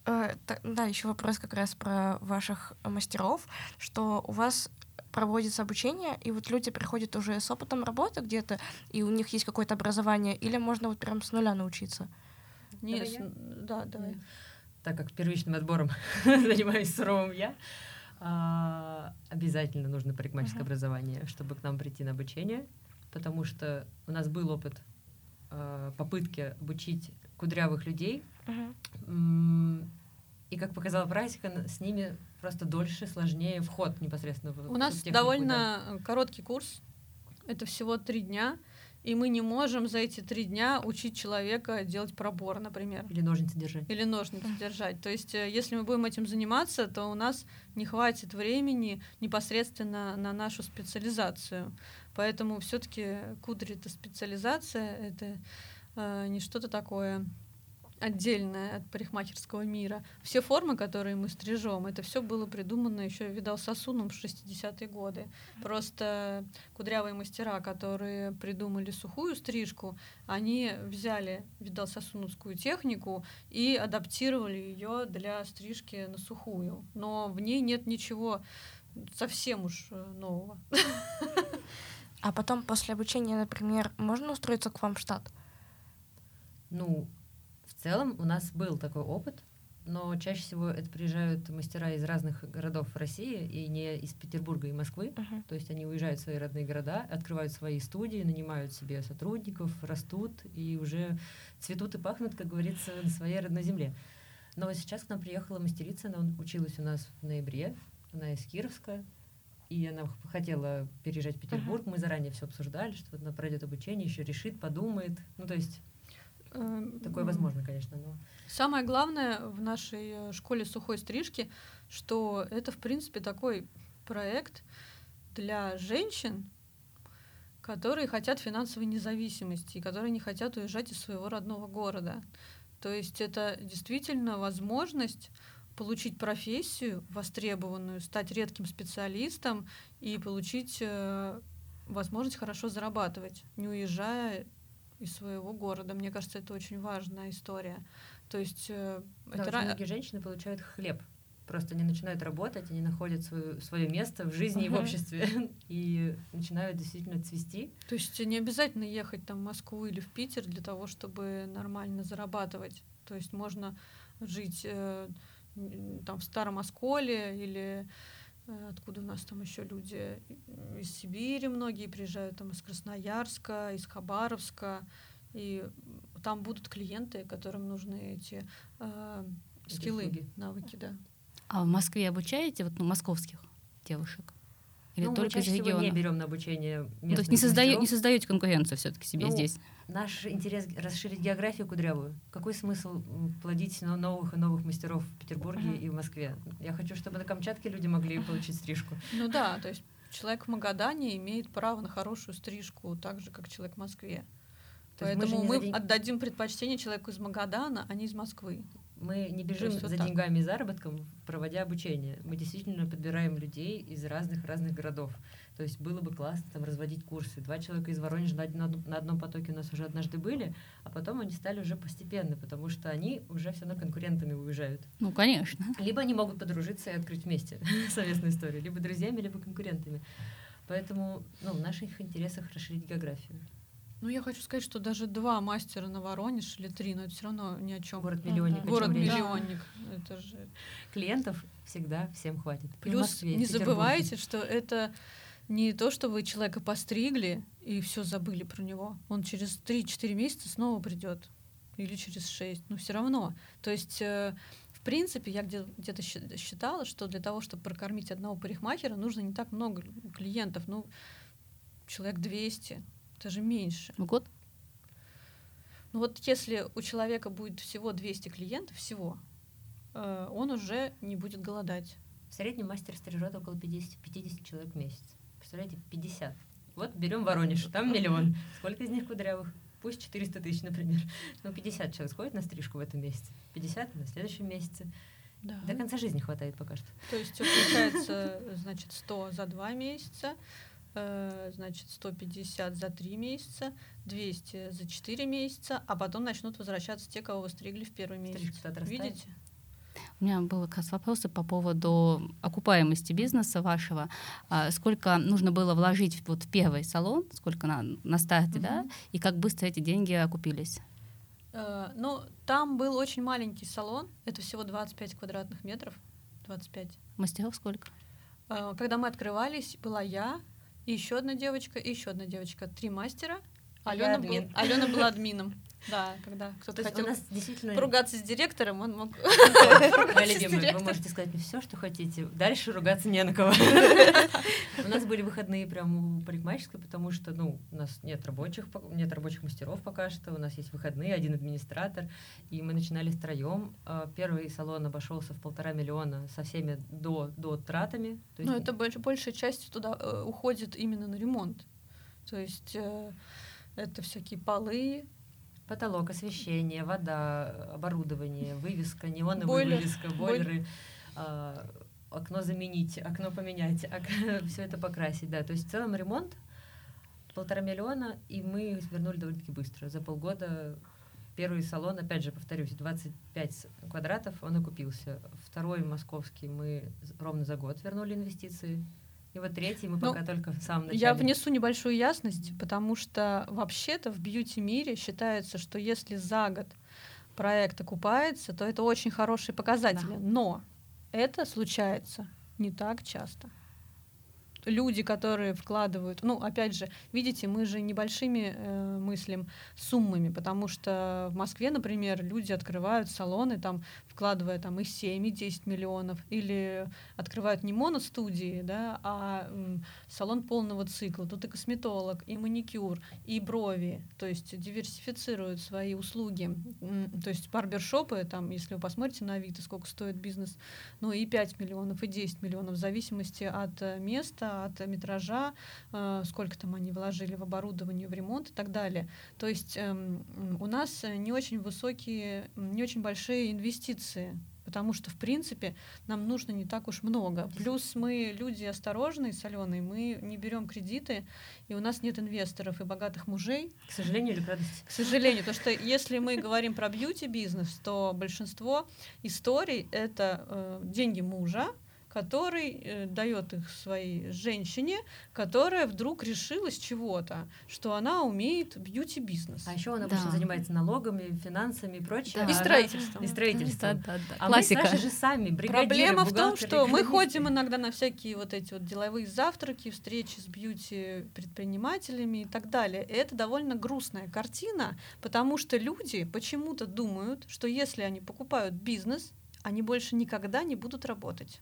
Э, да, еще вопрос как раз про ваших мастеров, что у вас проводится обучение, и вот люди приходят уже с опытом работы где-то, и у них есть какое-то образование, или можно вот прям с нуля научиться? Нет, давай да, давай. Так как первичным отбором занимаюсь суровым я, а, обязательно нужно парикмахерское uh-huh. образование, чтобы к нам прийти на обучение, потому что у нас был опыт а, попытки обучить кудрявых людей, uh-huh. и как показала практика, с ними просто дольше, сложнее вход непосредственно в У нас технику, довольно да. короткий курс, это всего три дня, и мы не можем за эти три дня учить человека делать пробор, например. Или ножницы держать. Или ножницы держать. То есть, э, если мы будем этим заниматься, то у нас не хватит времени непосредственно на нашу специализацию. Поэтому все-таки кудри это специализация, это не что-то такое отдельная от парикмахерского мира. Все формы, которые мы стрижем, это все было придумано еще Видал Сосуном в 60-е годы. Просто кудрявые мастера, которые придумали сухую стрижку, они взяли Видал Сосуновскую технику и адаптировали ее для стрижки на сухую. Но в ней нет ничего совсем уж э, нового. А потом после обучения, например, можно устроиться к вам в штат? Ну, целом у нас был такой опыт, но чаще всего это приезжают мастера из разных городов России и не из Петербурга и Москвы. Uh-huh. То есть они уезжают в свои родные города, открывают свои студии, нанимают себе сотрудников, растут и уже цветут и пахнут, как говорится, на своей родной земле. Но вот сейчас к нам приехала мастерица, она училась у нас в ноябре, она из Кировска, и она хотела переезжать в Петербург. Uh-huh. Мы заранее все обсуждали, что она пройдет обучение, еще решит, подумает. Ну, то есть Такое возможно, конечно, но... Самое главное в нашей э, школе сухой стрижки, что это, в принципе, такой проект для женщин, которые хотят финансовой независимости и которые не хотят уезжать из своего родного города. То есть это действительно возможность получить профессию востребованную, стать редким специалистом и получить э, возможность хорошо зарабатывать, не уезжая из своего города. Мне кажется, это очень важная история. То есть э, да, это очень многие женщины получают хлеб. Просто они начинают работать, они находят свое, свое место в жизни uh-huh. и в обществе и начинают действительно цвести. То есть не обязательно ехать там в Москву или в Питер для того, чтобы нормально зарабатывать. То есть можно жить э, там в Старом Осколе или откуда у нас там еще люди из Сибири многие приезжают, там из Красноярска, из Хабаровска, и там будут клиенты, которым нужны эти э, скиллы, навыки, да. А в Москве обучаете вот ну, московских девушек? Или ну, только мы из региона? не берем на обучение ну, То есть не, создаю, не создаете конкуренцию все-таки себе ну, здесь? Наш интерес расширить географию кудрявую. Какой смысл плодить новых и новых мастеров в Петербурге uh-huh. и в Москве? Я хочу, чтобы на Камчатке люди могли получить стрижку. Ну да, то есть человек в Магадане имеет право на хорошую стрижку, так же, как человек в Москве. Поэтому мы, мы день... отдадим предпочтение человеку из Магадана, а не из Москвы. Мы не бежим за вот деньгами и заработком, проводя обучение. Мы действительно подбираем людей из разных-разных городов. То есть было бы классно там разводить курсы. Два человека из Воронежа на, на одном потоке у нас уже однажды были, а потом они стали уже постепенно, потому что они уже все равно конкурентами уезжают. Ну, конечно. Либо они могут подружиться и открыть вместе совместную историю, либо друзьями, либо конкурентами. Поэтому ну, в наших интересах расширить географию. Ну, я хочу сказать, что даже два мастера на Воронеж или три, но это все равно ни о чем. Город-миллионник. Да. Город-миллионник. Это же... Клиентов всегда всем хватит. Плюс Москве, не забывайте, что это не то, что вы человека постригли и все забыли про него. Он через 3-4 месяца снова придет. Или через 6. Но все равно. То есть э, в принципе, я где-то считала, что для того, чтобы прокормить одного парикмахера, нужно не так много клиентов, ну, человек 200, даже меньше. В год? Ну вот если у человека будет всего 200 клиентов, всего, э, он уже не будет голодать. В среднем мастер стрижет около 50, 50 человек в месяц. Представляете, 50. Вот берем Воронеж, там миллион. Сколько из них кудрявых? Пусть 400 тысяч, например. Ну, 50 человек сходит на стрижку в этом месяце, 50 на следующем месяце. Да. До конца жизни хватает пока что. То есть получается, значит, 100 за два месяца, значит, 150 за 3 месяца, 200 за 4 месяца, а потом начнут возвращаться те, кого вы стригли в первый месяц. Видите? У меня был как раз вопросы по поводу окупаемости бизнеса вашего. А сколько нужно было вложить вот в первый салон, сколько на, на старте, mm-hmm. да, и как быстро эти деньги окупились? Uh, ну, там был очень маленький салон, это всего 25 квадратных метров, 25. Мастеров сколько? Uh, когда мы открывались, была я, и еще одна девочка, и еще одна девочка. Три мастера. Алена, был, Алена была админом. Да, когда кто-то хотел действительно... поругаться с директором, он мог Моя любимая, вы можете сказать мне все, что хотите. Дальше ругаться не на кого. У нас были выходные прям у парикмахерской, потому что, ну, у нас нет рабочих, нет рабочих мастеров пока что, у нас есть выходные, один администратор, и мы начинали втроем. А, первый салон обошелся в полтора миллиона со всеми до, до тратами. Ну, это больше, большая часть туда э, уходит именно на ремонт. То есть э, это всякие полы, Потолок, освещение, вода, оборудование, вывеска, неоновая Бойлер. вывеска, бойлеры, э, окно заменить, окно поменять, ок... все это покрасить, да. То есть в целом ремонт полтора миллиона, и мы вернули довольно-таки быстро. За полгода первый салон, опять же, повторюсь, 25 квадратов, он окупился. Второй московский мы ровно за год вернули инвестиции. И вот третий мы ну, пока только в самом начале. Я внесу небольшую ясность, потому что вообще-то в бьюти-мире считается, что если за год проект окупается, то это очень хорошие показатели. Да. Но это случается не так часто люди, которые вкладывают, ну, опять же, видите, мы же небольшими э, мыслим суммами, потому что в Москве, например, люди открывают салоны, там, вкладывая там и 7, и 10 миллионов, или открывают не моностудии, да, а э, салон полного цикла. Тут и косметолог, и маникюр, и брови, то есть диверсифицируют свои услуги. То есть барбершопы, там, если вы посмотрите на Авито, сколько стоит бизнес, ну, и 5 миллионов, и 10 миллионов, в зависимости от э, места, от метража, э, сколько там они вложили в оборудование, в ремонт и так далее. То есть эм, у нас не очень высокие, не очень большие инвестиции потому что, в принципе, нам нужно не так уж много. Плюс мы люди осторожные, соленые, мы не берем кредиты, и у нас нет инвесторов и богатых мужей. К сожалению или к радости? К сожалению, потому что если мы говорим про бьюти-бизнес, то большинство историй — это э, деньги мужа, который э, дает их своей женщине, которая вдруг решила с чего-то, что она умеет бьюти-бизнес. А еще она да. занимается налогами, финансами и прочее. Да. И строительством. И строительством. Да, да, да. А Классика. мы же сами, Проблема в том, что мы ходим иногда на всякие вот эти вот деловые завтраки, встречи с бьюти-предпринимателями и так далее. И это довольно грустная картина, потому что люди почему-то думают, что если они покупают бизнес, они больше никогда не будут работать.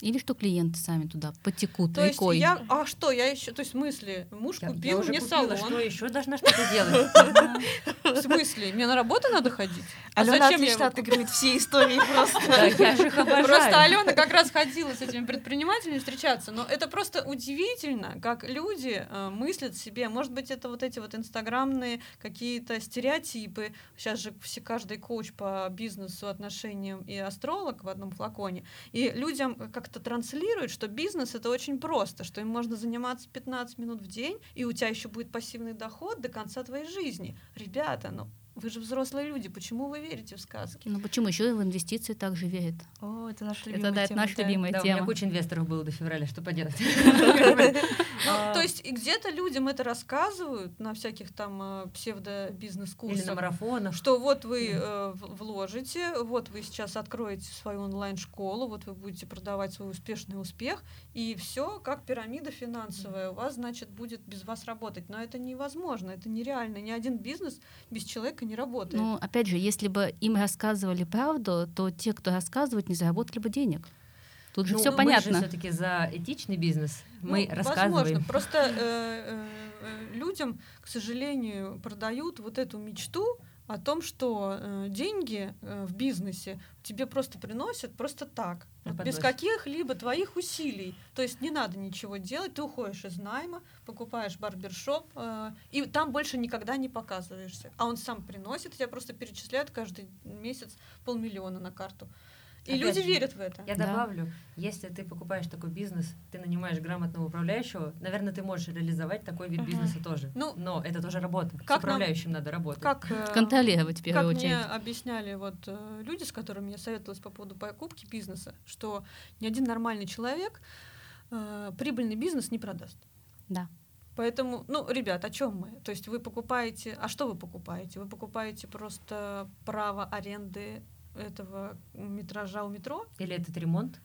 Или что клиенты сами туда потекут то рекой. Есть я, а что, я еще, то есть в смысле, муж я, купил я уже мне купила, салон. Что еще должна что-то делать? смысле? Мне на работу надо ходить? А Алена зачем отлично отыгрывает все истории просто. Я же их обожаю. Просто Алена как раз ходила с этими предпринимателями встречаться. Но это просто удивительно, как люди э, мыслят себе. Может быть, это вот эти вот инстаграмные какие-то стереотипы. Сейчас же все, каждый коуч по бизнесу, отношениям и астролог в одном флаконе. И людям как-то транслируют, что бизнес это очень просто, что им можно заниматься 15 минут в день, и у тебя еще будет пассивный доход до конца твоей жизни. Ребята, ну вы же взрослые люди, почему вы верите в сказки? Ну почему еще и в инвестиции также верят? О, это наша любимая это, да, тема. Это наша любимая да, тема. У меня куча инвесторов было до февраля, что поделать. Ну, то есть где-то людям это рассказывают на всяких там э, псевдо-бизнес-курсах. Или на марафонах. Что вот вы э, вложите, вот вы сейчас откроете свою онлайн-школу, вот вы будете продавать свой успешный успех, и все как пирамида финансовая у вас, значит, будет без вас работать. Но это невозможно, это нереально. Ни один бизнес без человека не работает. Ну, опять же, если бы им рассказывали правду, то те, кто рассказывает, не заработали бы денег. Тут же ну, все понятно. Мы же все-таки за этичный бизнес. Мы ну, рассказываем. Возможно. Просто э, э, э, людям, к сожалению, продают вот эту мечту о том, что э, деньги э, в бизнесе тебе просто приносят просто так, вот без каких-либо твоих усилий. То есть не надо ничего делать, ты уходишь из найма, покупаешь барбершоп, э, и там больше никогда не показываешься. А он сам приносит, тебя просто перечисляют каждый месяц полмиллиона на карту. И Опять люди же, верят в это. Я да. добавлю, если ты покупаешь такой бизнес, ты нанимаешь грамотного управляющего, наверное, ты можешь реализовать такой вид uh-huh. бизнеса тоже. Ну, Но это тоже работа. Как С управляющим нам, надо работать. Как, э, Контролировать в первую как очередь. мне объясняли вот э, люди, с которыми я советовалась по поводу покупки бизнеса, что ни один нормальный человек э, прибыльный бизнес не продаст. Да. Поэтому, ну, ребят, о чем мы? То есть вы покупаете, а что вы покупаете? Вы покупаете просто право аренды этого метража у метро. Или этот ремонт?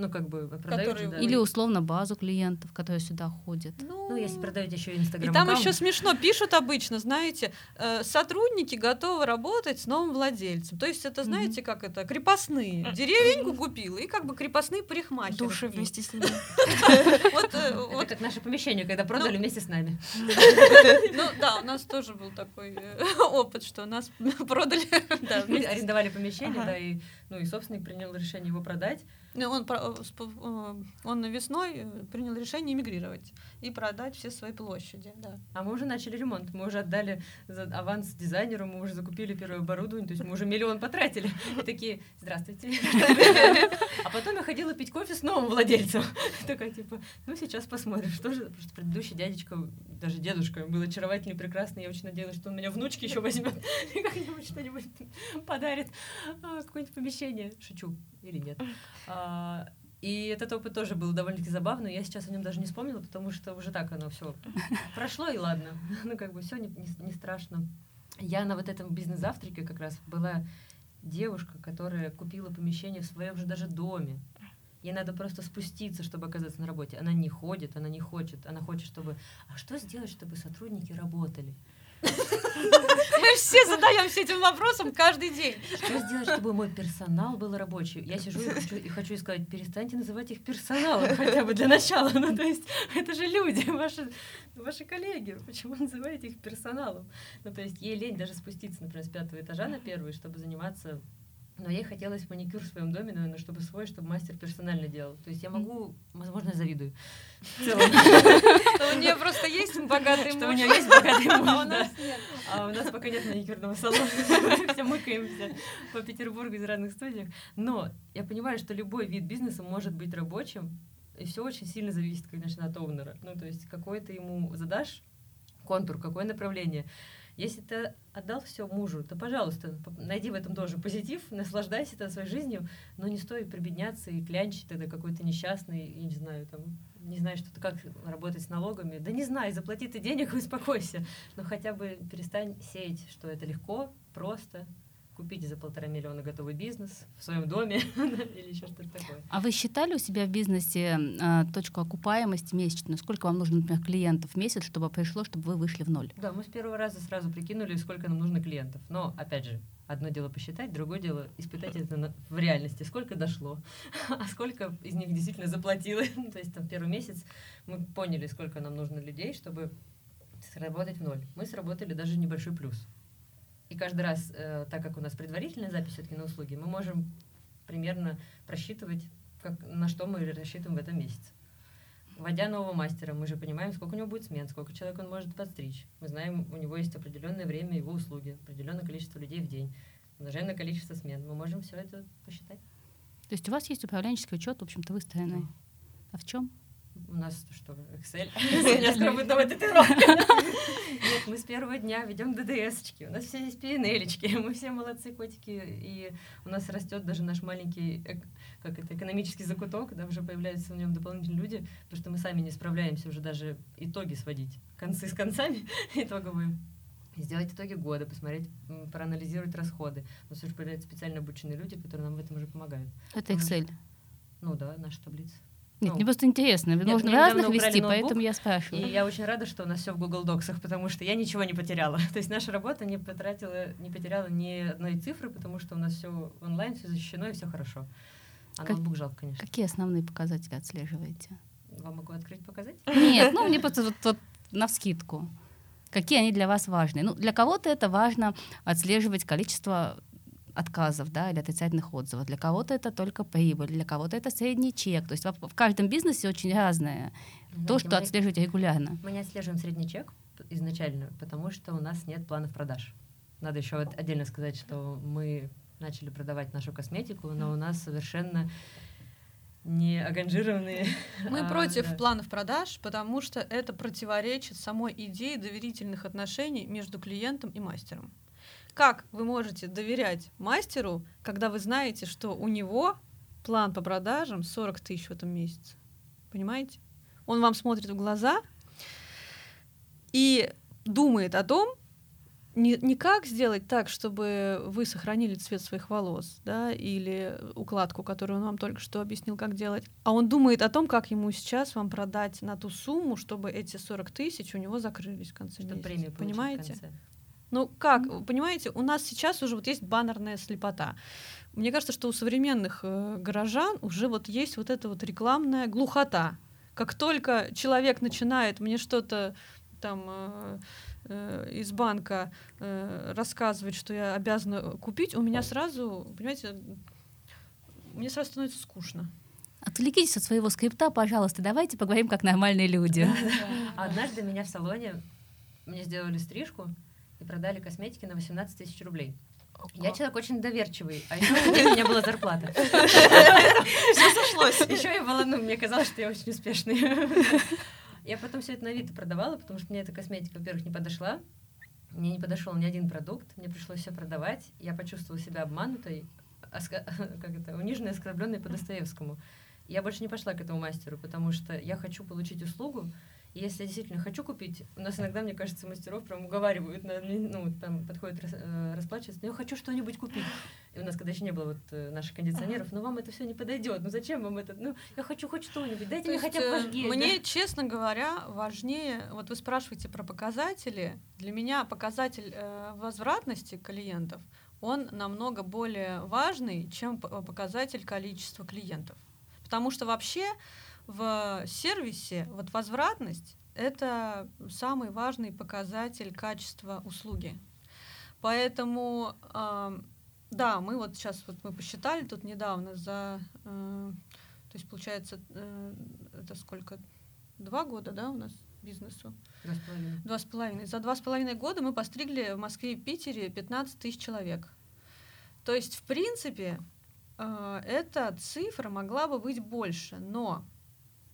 Ну, как бы Который... да. Или условно базу клиентов, которые сюда ходят. Ну, ну если продаете еще инстаграм. И там еще смешно пишут обычно, знаете, э, сотрудники готовы работать с новым владельцем. То есть это, знаете, mm-hmm. как это, крепостные. Деревеньку купила, и как бы крепостные парикмахеры. Души вместе с ними. Э, вот как наше помещение, когда продали ну, вместе с нами. Ну да, у нас тоже был такой э, опыт, что нас продали. Арендовали помещение, да, и ну и собственник принял решение его продать. Ну, он, э, он весной э, принял решение эмигрировать и продать все свои площади. Да. А мы уже начали ремонт. Мы уже отдали аванс дизайнеру, мы уже закупили первое оборудование, то есть мы уже миллион потратили. И такие, здравствуйте. А потом я ходила пить кофе с новым владельцем. Такая, типа, ну сейчас посмотрим, что же. Просто предыдущий дядечка, даже дедушка, был очаровательный, прекрасный. Я очень надеялась, что он меня внучки еще возьмет и как-нибудь что-нибудь подарит. А, какое-нибудь помещение. Шучу. Или нет. А, и этот опыт тоже был довольно-таки забавный. Я сейчас о нем даже не вспомнила, потому что уже так оно все прошло, и ладно. Ну, как бы все не, не, не страшно. Я на вот этом бизнес-завтраке как раз была девушка, которая купила помещение в своем же даже доме. Ей надо просто спуститься, чтобы оказаться на работе. Она не ходит, она не хочет. Она хочет, чтобы... А что сделать, чтобы сотрудники работали? Мы все задаемся этим вопросом каждый день. Что сделать, чтобы мой персонал был рабочий? Я сижу и хочу, и хочу сказать, перестаньте называть их персоналом хотя бы для начала. Ну, то есть, это же люди, ваши, ваши коллеги. Почему называете их персоналом? Ну, то есть, ей лень даже спуститься, например, с пятого этажа на первый, чтобы заниматься но ей хотелось маникюр в своем доме, наверное, чтобы свой, чтобы мастер персонально делал. То есть я могу, возможно, завидую. У нее просто есть богатый муж. Что у нее есть богатый муж, а у нас нет. А у нас пока нет маникюрного салона. Все мыкаемся по Петербургу из разных студиях. Но я понимаю, что любой вид бизнеса может быть рабочим, и все очень сильно зависит, конечно, от овнера. Ну, то есть какой ты ему задашь контур, какое направление. Если ты отдал все мужу, то, пожалуйста, найди в этом тоже позитив, наслаждайся тогда своей жизнью, но не стоит прибедняться и клянчить тогда какой-то несчастный, я не знаю, там, не знаю, что то как работать с налогами. Да не знаю, заплати ты денег и успокойся. Но хотя бы перестань сеять, что это легко, просто, купите за полтора миллиона готовый бизнес в своем доме или еще что-то такое. А вы считали у себя в бизнесе э, точку окупаемости месячную? Сколько вам нужно, например, клиентов в месяц, чтобы пришло, чтобы вы вышли в ноль? Да, мы с первого раза сразу прикинули, сколько нам нужно клиентов. Но, опять же, одно дело посчитать, другое дело испытать это на, в реальности, сколько дошло, а сколько из них действительно заплатило. То есть там первый месяц мы поняли, сколько нам нужно людей, чтобы сработать в ноль. Мы сработали даже небольшой плюс. И каждый раз, э, так как у нас предварительная запись все-таки на услуги, мы можем примерно просчитывать, как, на что мы рассчитываем в этом месяце. Вводя нового мастера, мы же понимаем, сколько у него будет смен, сколько человек он может подстричь. Мы знаем, у него есть определенное время его услуги, определенное количество людей в день. Умножаем на количество смен. Мы можем все это посчитать. То есть у вас есть управленческий учет, в общем-то, выстроенный. Да. А в чем? У нас что, Excel? Нет, мы с первого дня ведем ДДС-очки. У нас все есть pnl Мы все молодцы, котики. И у нас растет даже наш маленький как это, экономический закуток, да, уже появляются в нем дополнительные люди, потому что мы сами не справляемся уже даже итоги сводить, концы с концами итоговые сделать итоги года, посмотреть, проанализировать расходы. У нас уже появляются специально обученные люди, которые нам в этом уже помогают. Это Excel? Ну да, наша таблица. Нет, ну, мне просто интересно. Нет, Можно разных вести, ноутбук, поэтому я спрашиваю. И я очень рада, что у нас все в Google Docs, потому что я ничего не потеряла. То есть наша работа не потратила, не потеряла ни одной цифры, потому что у нас все онлайн, все защищено и все хорошо. А как, ноутбук жалко, конечно. Какие основные показатели отслеживаете? Вам могу открыть показать? Нет, ну мне просто вот, вот на вскидку. Какие они для вас важны? Ну, для кого-то это важно отслеживать количество отказов да, или отрицательных отзывов. Для кого-то это только прибыль, для кого-то это средний чек. То есть в, в каждом бизнесе очень разное. Знаете, то, что мы, отслеживаете регулярно. Мы не отслеживаем средний чек изначально, потому что у нас нет планов продаж. Надо еще отдельно сказать, что мы начали продавать нашу косметику, но у нас совершенно не аганжированные. Мы а, против да. планов продаж, потому что это противоречит самой идее доверительных отношений между клиентом и мастером. Как вы можете доверять мастеру, когда вы знаете, что у него план по продажам 40 тысяч в этом месяце? Понимаете? Он вам смотрит в глаза и думает о том, не, не как сделать так, чтобы вы сохранили цвет своих волос, да, или укладку, которую он вам только что объяснил, как делать, а он думает о том, как ему сейчас вам продать на ту сумму, чтобы эти 40 тысяч у него закрылись в конце чтобы месяца. Понимаете? В конце. Ну как, понимаете, у нас сейчас уже вот есть баннерная слепота. Мне кажется, что у современных э, горожан уже вот есть вот эта вот рекламная глухота. Как только человек начинает мне что-то там э, э, из банка э, рассказывать, что я обязана купить, у меня сразу, понимаете, мне сразу становится скучно. Отвлекитесь от своего скрипта, пожалуйста, давайте поговорим как нормальные люди. Однажды меня в салоне, мне сделали стрижку, и продали косметики на 18 тысяч рублей. Я человек очень доверчивый, а еще у меня не было зарплаты. Все сошлось. Еще я была, ну, мне казалось, что я очень успешный. Я потом все это на вид продавала, потому что мне эта косметика, во-первых, не подошла. Мне не подошел ни один продукт, мне пришлось все продавать. Я почувствовала себя обманутой, как это, униженной, оскорбленной по Достоевскому. Я больше не пошла к этому мастеру, потому что я хочу получить услугу, если я действительно хочу купить, у нас иногда, мне кажется, мастеров прям уговаривают, на, ну, там подходят рас, э, расплачиваться, я хочу что-нибудь купить. И у нас, когда еще не было вот э, наших кондиционеров, ну вам это все не подойдет, ну зачем вам это? Ну, я хочу хоть что-нибудь, дайте То мне хотя бы ваш гель. Мне, да? честно говоря, важнее, вот вы спрашиваете про показатели, для меня показатель э, возвратности клиентов, он намного более важный, чем показатель количества клиентов. Потому что вообще в сервисе вот возвратность — это самый важный показатель качества услуги. Поэтому, э, да, мы вот сейчас вот мы посчитали тут недавно за, э, то есть получается, э, это сколько, два года, да, у нас бизнесу? Два с половиной. Два с половиной. За два с половиной года мы постригли в Москве и Питере 15 тысяч человек. То есть, в принципе, э, эта цифра могла бы быть больше, но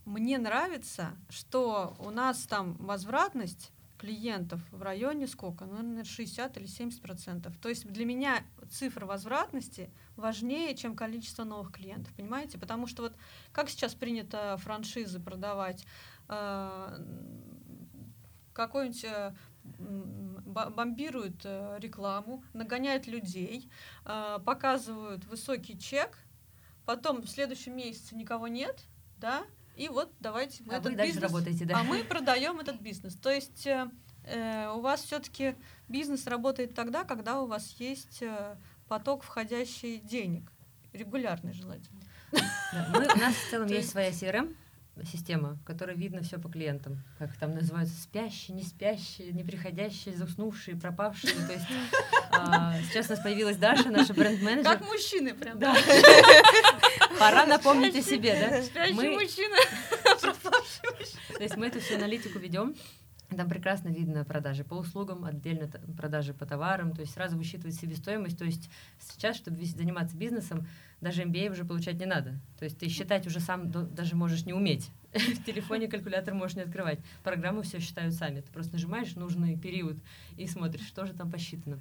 мне нравится, что у нас там возвратность клиентов в районе сколько? Ну, наверное, 60 или 70 процентов. То есть для меня цифра возвратности важнее, чем количество новых клиентов, понимаете? Потому что вот как сейчас принято франшизы продавать, э, какой-нибудь э, бомбируют э, рекламу, нагоняют людей, э, показывают высокий чек, потом в следующем месяце никого нет, да, и вот давайте мы а этот бизнес, работаете, да? а мы продаем этот бизнес. То есть э, э у вас все-таки бизнес работает тогда, когда у вас есть э, поток входящий денег, регулярный желательно. Да, мы, у нас в целом есть своя CRM, система, в которой видно все по клиентам, как там называются спящие, не спящие, неприходящие, заснувшие, пропавшие. То есть а, сейчас у нас появилась Даша, наша бренд-менеджер. Как мужчины прям. Да. Пора напомнить о себе, да? Спящий мы... мужчина, То есть мы эту всю аналитику ведем. Там прекрасно видно продажи по услугам, отдельно продажи по товарам, то есть сразу высчитывать себестоимость. То есть сейчас, чтобы заниматься бизнесом, даже MBA уже получать не надо. То есть ты считать уже сам даже можешь не уметь. В телефоне калькулятор можешь не открывать. Программы все считают сами. Ты просто нажимаешь нужный период и смотришь, что же там посчитано.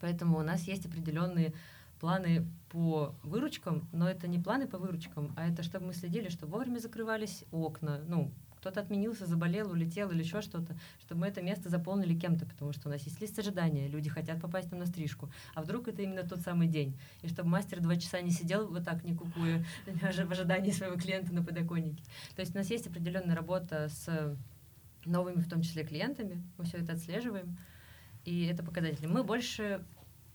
Поэтому у нас есть определенные планы по выручкам, но это не планы по выручкам, а это чтобы мы следили, что вовремя закрывались окна, ну, кто-то отменился, заболел, улетел или еще что-то, чтобы мы это место заполнили кем-то, потому что у нас есть лист ожидания, люди хотят попасть там на стрижку, а вдруг это именно тот самый день, и чтобы мастер два часа не сидел вот так, не кукуя, в ожидании своего клиента на подоконнике. То есть у нас есть определенная работа с новыми, в том числе, клиентами, мы все это отслеживаем, и это показатели. Мы больше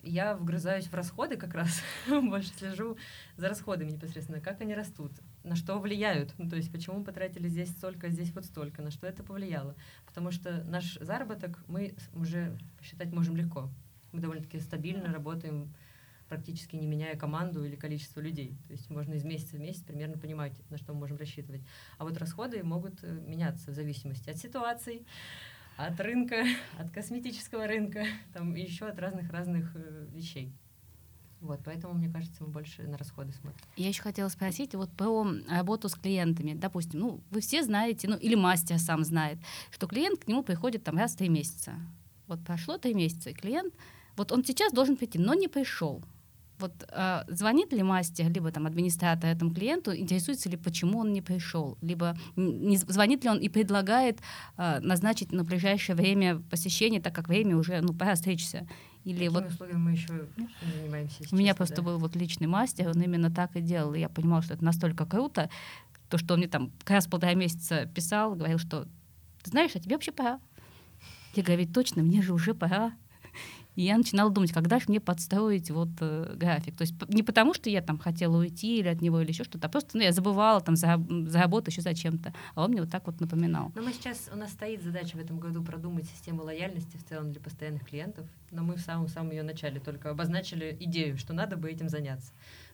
я вгрызаюсь в расходы как раз, больше слежу за расходами непосредственно, как они растут, на что влияют, ну, то есть почему мы потратили здесь столько, здесь вот столько, на что это повлияло. Потому что наш заработок мы уже посчитать можем легко. Мы довольно-таки стабильно работаем, практически не меняя команду или количество людей. То есть можно из месяца в месяц примерно понимать, на что мы можем рассчитывать. А вот расходы могут э, меняться в зависимости от ситуаций, от рынка, от косметического рынка, там еще от разных-разных э, вещей. Вот, поэтому, мне кажется, мы больше на расходы смотрим. Я еще хотела спросить вот про работу с клиентами. Допустим, ну, вы все знаете, ну, или мастер сам знает, что клиент к нему приходит там раз в три месяца. Вот прошло три месяца, и клиент, вот он сейчас должен прийти, но не пришел. Вот э, звонит ли мастер, либо там администратор этому клиенту, интересуется ли, почему он не пришел, либо не звонит ли он и предлагает э, назначить на ближайшее время посещение, так как время уже, ну, пора встретиться. Или Какими вот мы еще занимаемся сейчас, У меня просто да? был вот личный мастер, он именно так и делал. И я понимала, что это настолько круто, то, что он мне там как раз полтора месяца писал, говорил, что ты знаешь, а тебе вообще пора. Я говорю, точно, мне же уже пора. И я начинала думать, когда же мне подстроить вот э, график. То есть не потому, что я там хотела уйти или от него или еще что-то, а просто ну, я забывала там за, за работу еще зачем-то. А он мне вот так вот напоминал. Но мы сейчас, у нас стоит задача в этом году продумать систему лояльности в целом для постоянных клиентов, но мы в самом-самом ее начале только обозначили идею, что надо бы этим заняться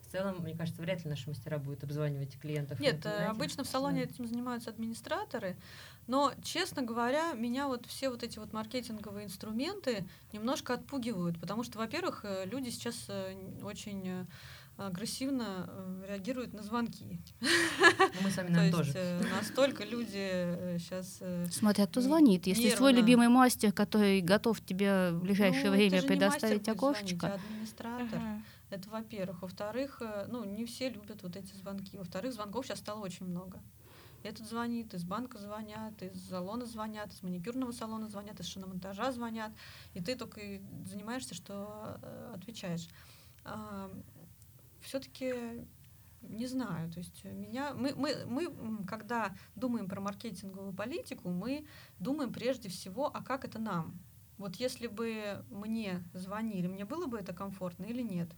в целом, мне кажется, вряд ли наши мастера будут обзванивать клиентов. Нет, э, обычно в салоне да. этим занимаются администраторы, но, честно говоря, меня вот все вот эти вот маркетинговые инструменты немножко отпугивают, потому что, во-первых, э, люди сейчас э, очень агрессивно реагируют на звонки. Ну, мы с вами, наверное, тоже. Есть, настолько люди сейчас... Смотрят, кто звонит. Если нервно. свой любимый мастер, который готов тебе в ближайшее ну, время предоставить окошечко... Звонить, а администратор. Uh-huh. Это во-первых. Во-вторых, э, ну, не все любят вот эти звонки. Во-вторых, звонков сейчас стало очень много. Этот звонит, из банка звонят, из салона звонят, из маникюрного салона звонят, из шиномонтажа звонят, и ты только и занимаешься, что э, отвечаешь. А, Все-таки не знаю, то есть меня мы, мы, мы, когда думаем про маркетинговую политику, мы думаем прежде всего, а как это нам? Вот если бы мне звонили, мне было бы это комфортно или нет?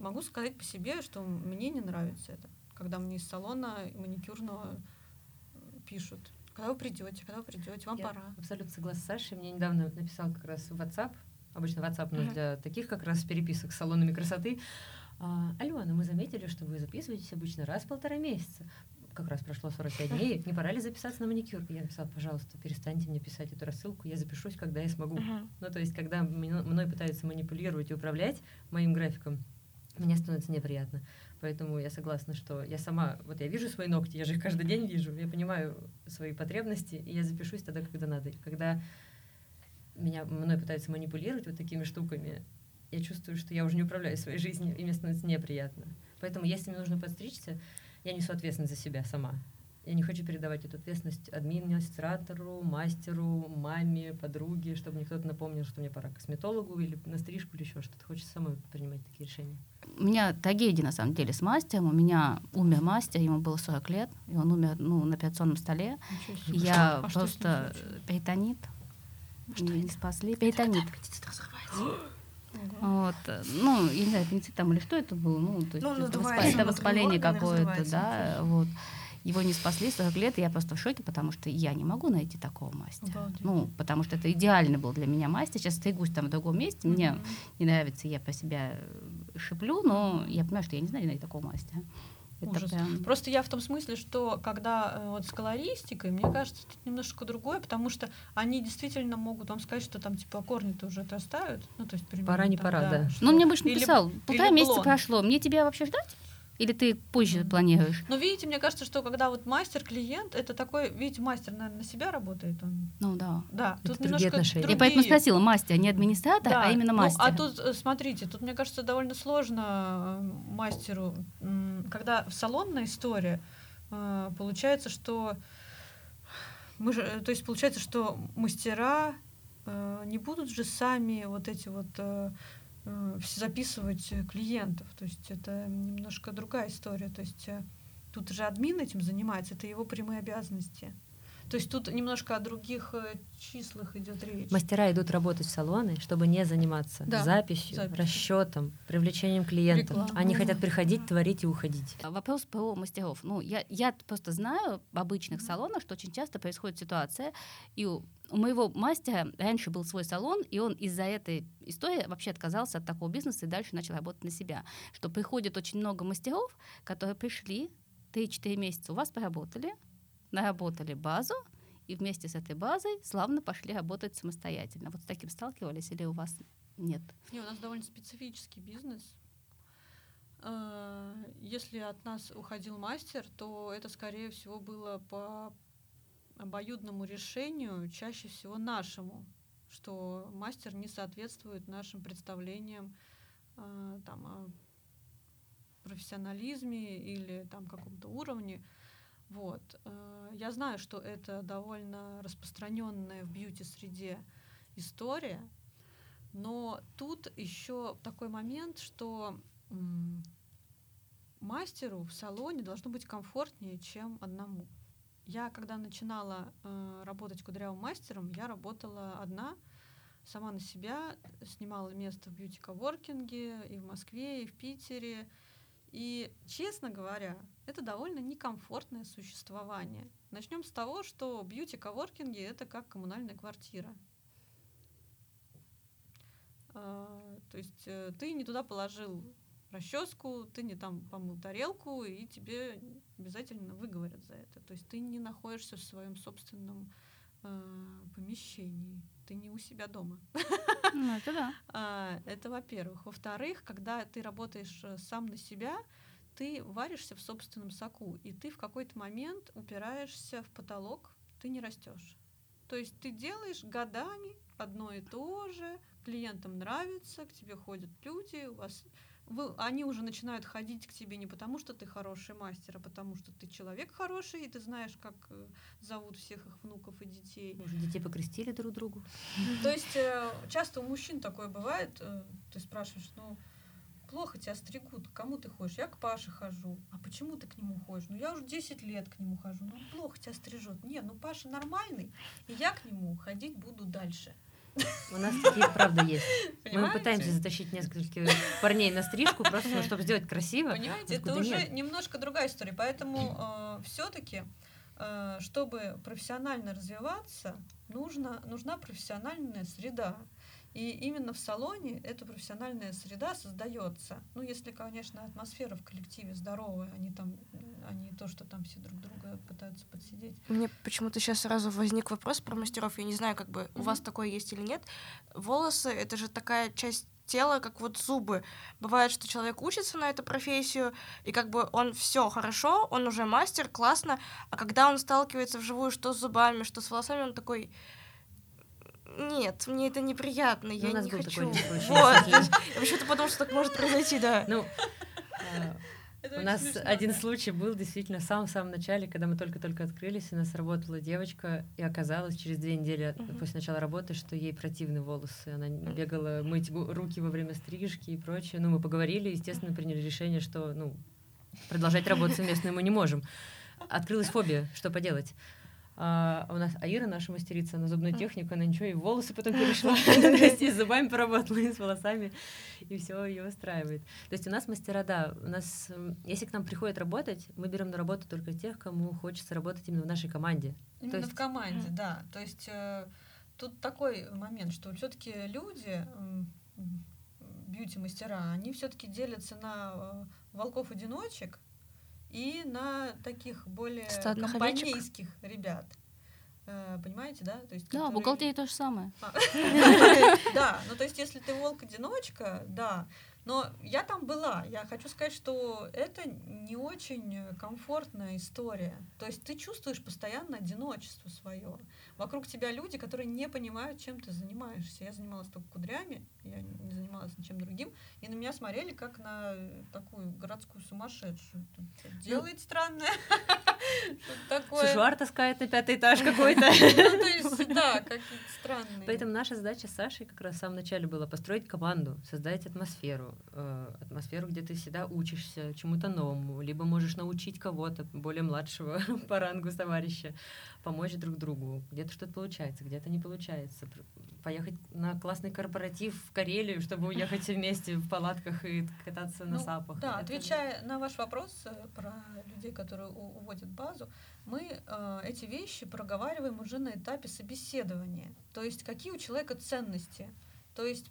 могу сказать по себе, что мне не нравится это, когда мне из салона маникюрного пишут. Когда вы придете, когда вы придете, вам Я пора. Абсолютно согласна с Сашей. Мне недавно написал как раз в WhatsApp, обычно WhatsApp у нас для таких как раз переписок с салонами красоты. А, Алена, мы заметили, что вы записываетесь обычно раз в полтора месяца. Как раз прошло 45 дней. Не пора ли записаться на маникюр? Я написала, пожалуйста, перестаньте мне писать эту рассылку, я запишусь, когда я смогу. Uh-huh. Ну, то есть, когда мной пытаются манипулировать и управлять моим графиком, мне становится неприятно. Поэтому я согласна, что я сама, вот я вижу свои ногти, я же их каждый день вижу, я понимаю свои потребности, и я запишусь тогда, когда надо. Когда меня мной пытаются манипулировать вот такими штуками, я чувствую, что я уже не управляю своей жизнью, и мне становится неприятно. Поэтому, если мне нужно подстричься, я несу ответственность за себя сама. Я не хочу передавать эту ответственность администратору, мастеру, маме, подруге, чтобы мне кто-то напомнил, что мне пора к косметологу или на стрижку или еще что-то. Хочется самой принимать такие решения. У меня трагедия, на самом деле, с мастером. У меня умер мастер, ему было 40 лет, и он умер ну, на операционном столе. Я а просто перитонит. Не, не спасли. Перитонит. Вот. Ну, я не знаю, аппендицит там или что это было. Ну, то есть ну, это, это воспаление какое-то, да. Вот. Его не спасли 40 лет, и я просто в шоке, потому что я не могу найти такого мастера. Обалдеть. Ну, потому что это идеальный был для меня мастер. Сейчас стригусь там в другом месте, mm-hmm. мне не нравится, я по себя шиплю, но я понимаю, что я не знаю найти такого мастера. Это Ужас. Прям... Просто я в том смысле, что когда э, вот с колористикой, мне кажется, это немножко другое, потому что они действительно могут вам сказать, что там типа корни-то уже отрастают. Ну, то есть примерно, Пора, не там, пора, да. да. Ну, мне больше написал, или, полтора месяца прошло, мне тебя вообще ждать? Или ты позже mm-hmm. планируешь? Ну, видите, мне кажется, что когда вот мастер-клиент, это такой, видите, мастер, наверное, на себя работает он. Ну да. Да, это тут немножко отношения. другие. Я поэтому спросила, мастер, не администратор, да. а именно мастер. Ну, а тут, э, смотрите, тут, мне кажется, довольно сложно э, мастеру, когда салонная история, э, получается, что мы же, то есть получается, что мастера не будут же сами вот эти вот записывать клиентов. То есть это немножко другая история. То есть э, тут же админ этим занимается, это его прямые обязанности. То есть тут немножко о других э, числах идет речь. Мастера идут работать в салоны, чтобы не заниматься да, записью, записью, расчетом, привлечением клиентов. Реклама. Они хотят приходить, творить и уходить. А вопрос про мастеров. Ну, я, я просто знаю в обычных салонах, что очень часто происходит ситуация, и у, у моего мастера раньше был свой салон, и он из-за этой истории вообще отказался от такого бизнеса и дальше начал работать на себя. Что приходит очень много мастеров, которые пришли, 3-4 месяца у вас поработали, наработали базу, и вместе с этой базой славно пошли работать самостоятельно. Вот с таким сталкивались или у вас нет? Не, у нас довольно специфический бизнес. Э, если от нас уходил мастер, то это, скорее всего, было по обоюдному решению, чаще всего нашему, что мастер не соответствует нашим представлениям э, там, о профессионализме или там каком-то уровне. Вот. Э, я знаю, что это довольно распространенная в бьюти-среде история, но тут еще такой момент, что мастеру в салоне должно быть комфортнее, чем одному. Я, когда начинала э, работать кудрявым мастером, я работала одна, сама на себя, снимала место в бьюти-коворкинге и в Москве, и в Питере, и, честно говоря, это довольно некомфортное существование. Начнем с того, что бьюти-коворкинги — это как коммунальная квартира. А, то есть э, ты не туда положил расческу, ты не там помыл тарелку, и тебе обязательно выговорят за это. То есть ты не находишься в своем собственном э, помещении, ты не у себя дома. Ну, это да. А, это во-первых. Во-вторых, когда ты работаешь э, сам на себя, ты варишься в собственном соку, и ты в какой-то момент упираешься в потолок, ты не растешь. То есть ты делаешь годами одно и то же, клиентам нравится, к тебе ходят люди, у вас вы, они уже начинают ходить к тебе не потому, что ты хороший мастер, а потому что ты человек хороший, и ты знаешь, как э, зовут всех их внуков и детей. Может, детей покрестили друг другу? То есть э, часто у мужчин такое бывает, э, ты спрашиваешь, ну, плохо тебя стригут, к кому ты ходишь? Я к Паше хожу. А почему ты к нему ходишь? Ну, я уже 10 лет к нему хожу. Ну, плохо тебя стрижет. Не, ну, Паша нормальный, и я к нему ходить буду дальше. У нас такие, правда, есть. Понимаете? Мы пытаемся затащить нескольких парней на стрижку, просто чтобы сделать красиво. Понимаете, это уже нет. немножко другая история. Поэтому э, все-таки, э, чтобы профессионально развиваться, нужно, нужна профессиональная среда. И именно в салоне эта профессиональная среда создается. Ну, если, конечно, атмосфера в коллективе здоровая, они там, они то, что там все друг друга пытаются подсидеть. Мне почему-то сейчас сразу возник вопрос про мастеров. Я не знаю, как бы mm-hmm. у вас такое есть или нет. Волосы это же такая часть тела, как вот зубы. Бывает, что человек учится на эту профессию, и как бы он все хорошо, он уже мастер, классно, а когда он сталкивается вживую что с зубами, что с волосами, он такой нет, мне это неприятно, ну, я не хочу. вот. Почему-то подумала, что так может произойти, да. Ну, э, у нас один случай был действительно в самом-самом начале, когда мы только-только открылись, у нас работала девочка, и оказалось через две недели после начала работы, что ей противны волосы. Она бегала мыть руки во время стрижки и прочее. Ну, мы поговорили, естественно, приняли решение, что, ну, продолжать работать совместно мы не можем. Открылась фобия, что поделать. А у нас Аира, наша мастерица на зубную технику, она ничего, и волосы потом перешла. И с зубами поработала, и с волосами, и все ее устраивает. То есть у нас мастера, да, у нас, если к нам приходят работать, мы берем на работу только тех, кому хочется работать именно в нашей команде. Именно в команде, да. То есть э, тут такой момент, что все-таки люди, бьюти-мастера, они все-таки делятся на э, волков-одиночек, и на таких более Статных компанейских овечек. ребят. Э, понимаете, да? То есть, да, которые... в бухгалтерии то же самое. А. Да, ну то есть если ты волк-одиночка, да, но я там была. Я хочу сказать, что это не очень комфортная история. То есть ты чувствуешь постоянно одиночество свое. Вокруг тебя люди, которые не понимают, чем ты занимаешься. Я занималась только кудрями, я не занималась ничем другим. И на меня смотрели как на такую городскую сумасшедшую. Делает странное. Такое. Сушуар таскает на пятый этаж какой-то. Ну, то есть, да, какие-то странные. Поэтому наша задача с Сашей как раз в самом начале была построить команду, создать атмосферу. Э, атмосферу, где ты всегда учишься чему-то новому, либо можешь научить кого-то, более младшего по рангу товарища, помочь друг другу. Где-то что-то получается, где-то не получается. Поехать на классный корпоратив в Карелию, чтобы уехать все вместе в палатках и кататься на ну, сапах. Да, Это... отвечая на ваш вопрос э, про людей, которые уводят базу, мы э, эти вещи проговариваем уже на этапе собеседования. То есть какие у человека ценности. То есть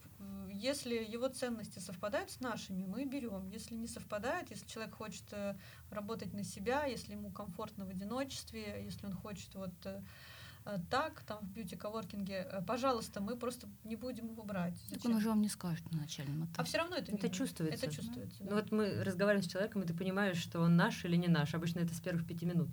если его ценности совпадают с нашими, мы берем. Если не совпадают, если человек хочет э, работать на себя, если ему комфортно в одиночестве, если он хочет вот э, э, так, там в бьюти-коворкинге, пожалуйста, мы просто не будем его брать. Зачем? Так он уже вам не скажет на начальном этапе. А все равно это, это чувствуется. Это чувствуется. Да. Ну вот мы разговариваем с человеком, и ты понимаешь, что он наш или не наш. Обычно это с первых пяти минут.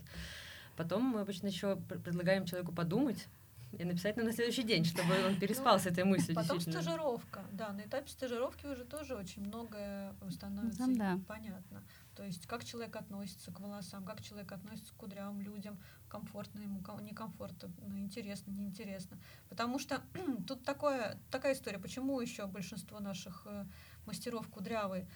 Потом мы обычно еще предлагаем человеку подумать, и написать на следующий день, чтобы он переспал ну, с этой мыслью. Потом стажировка. Да, на этапе стажировки уже тоже очень многое становится ну, да. понятно. То есть как человек относится к волосам, как человек относится к кудрявым людям, комфортно ему, некомфортно, ну, интересно, неинтересно. Потому что тут такое, такая история, почему еще большинство наших э, мастеров кудрявые,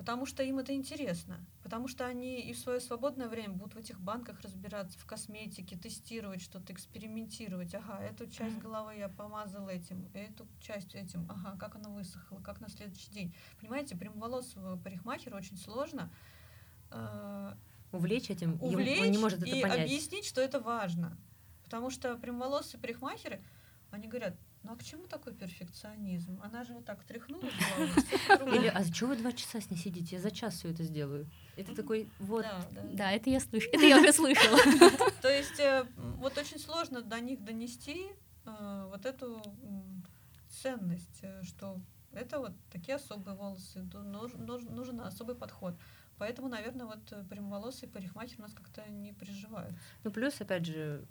потому что им это интересно, потому что они и в свое свободное время будут в этих банках разбираться, в косметике, тестировать что-то, экспериментировать. Ага, эту часть головы я помазала этим, эту часть этим, ага, как она высохла, как на следующий день. Понимаете, прямоволосого парикмахера очень сложно э, увлечь этим, увлечь он не может это и понять. объяснить, что это важно. Потому что прямоволосые парикмахеры, они говорят, ну а к чему такой перфекционизм? Она же вот так тряхнула Или, а за чего вы два часа с ней сидите? Я за час все это сделаю. Это такой вот. Да, да. да, это я слышу. Это я уже слышала. То есть э, вот очень сложно до них донести э, вот эту ценность, э, что это вот такие особые волосы, нужен особый подход. Поэтому, наверное, вот прямоволосые парикмахеры у нас как-то не приживают. Ну, плюс, опять же,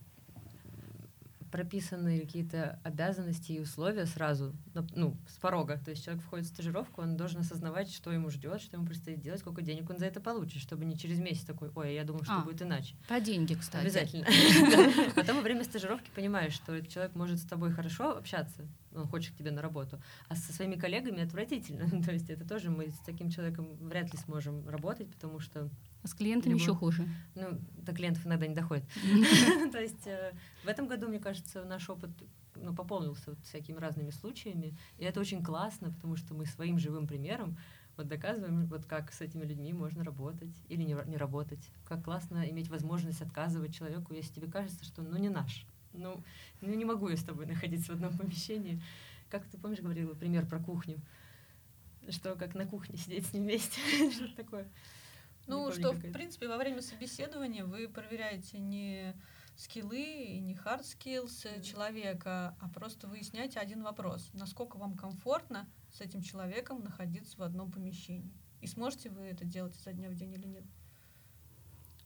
прописаны какие-то обязанности и условия сразу, ну, с порога. То есть человек входит в стажировку, он должен осознавать, что ему ждет, что ему предстоит делать, сколько денег он за это получит, чтобы не через месяц такой, ой, я думал, что а, будет иначе. По деньги, кстати. Обязательно. Потом во время стажировки понимаешь, что этот человек может с тобой хорошо общаться, он хочет к тебе на работу, а со своими коллегами отвратительно. То есть это тоже мы с таким человеком вряд ли сможем работать, потому что а с клиентами еще хуже. Ну, до клиентов иногда не доходит. То есть э, в этом году, мне кажется, наш опыт ну, пополнился вот всякими разными случаями. И это очень классно, потому что мы своим живым примером вот доказываем, вот как с этими людьми можно работать или не, не работать. Как классно иметь возможность отказывать человеку, если тебе кажется, что ну не наш. Ну, ну не могу я с тобой находиться в одном помещении. Как ты помнишь, говорила пример про кухню? Что как на кухне сидеть с ним вместе, что-то такое. Ну, что, в принципе, во время собеседования вы проверяете не скиллы и не hard skills mm-hmm. человека, а просто выясняете один вопрос. Насколько вам комфортно с этим человеком находиться в одном помещении? И сможете вы это делать изо дня в день или нет?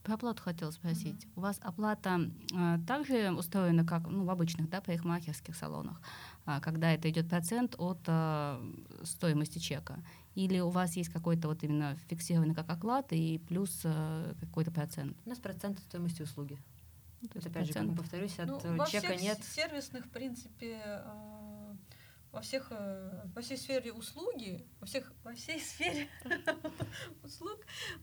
Про оплату хотела спросить. Uh-huh. У вас оплата э, также устроена, как ну, в обычных да, парикмахерских салонах, э, когда это идет процент от э, стоимости чека? Или у вас есть какой-то вот именно фиксированный как оклад и плюс э, какой-то процент? У нас процент от стоимости услуги. Ну, то есть, опять процент. же, как повторюсь, от ну, во чека всех нет. сервисных, в принципе, э, во всех, э, во всей сфере услуги, во всех, во всей сфере услуг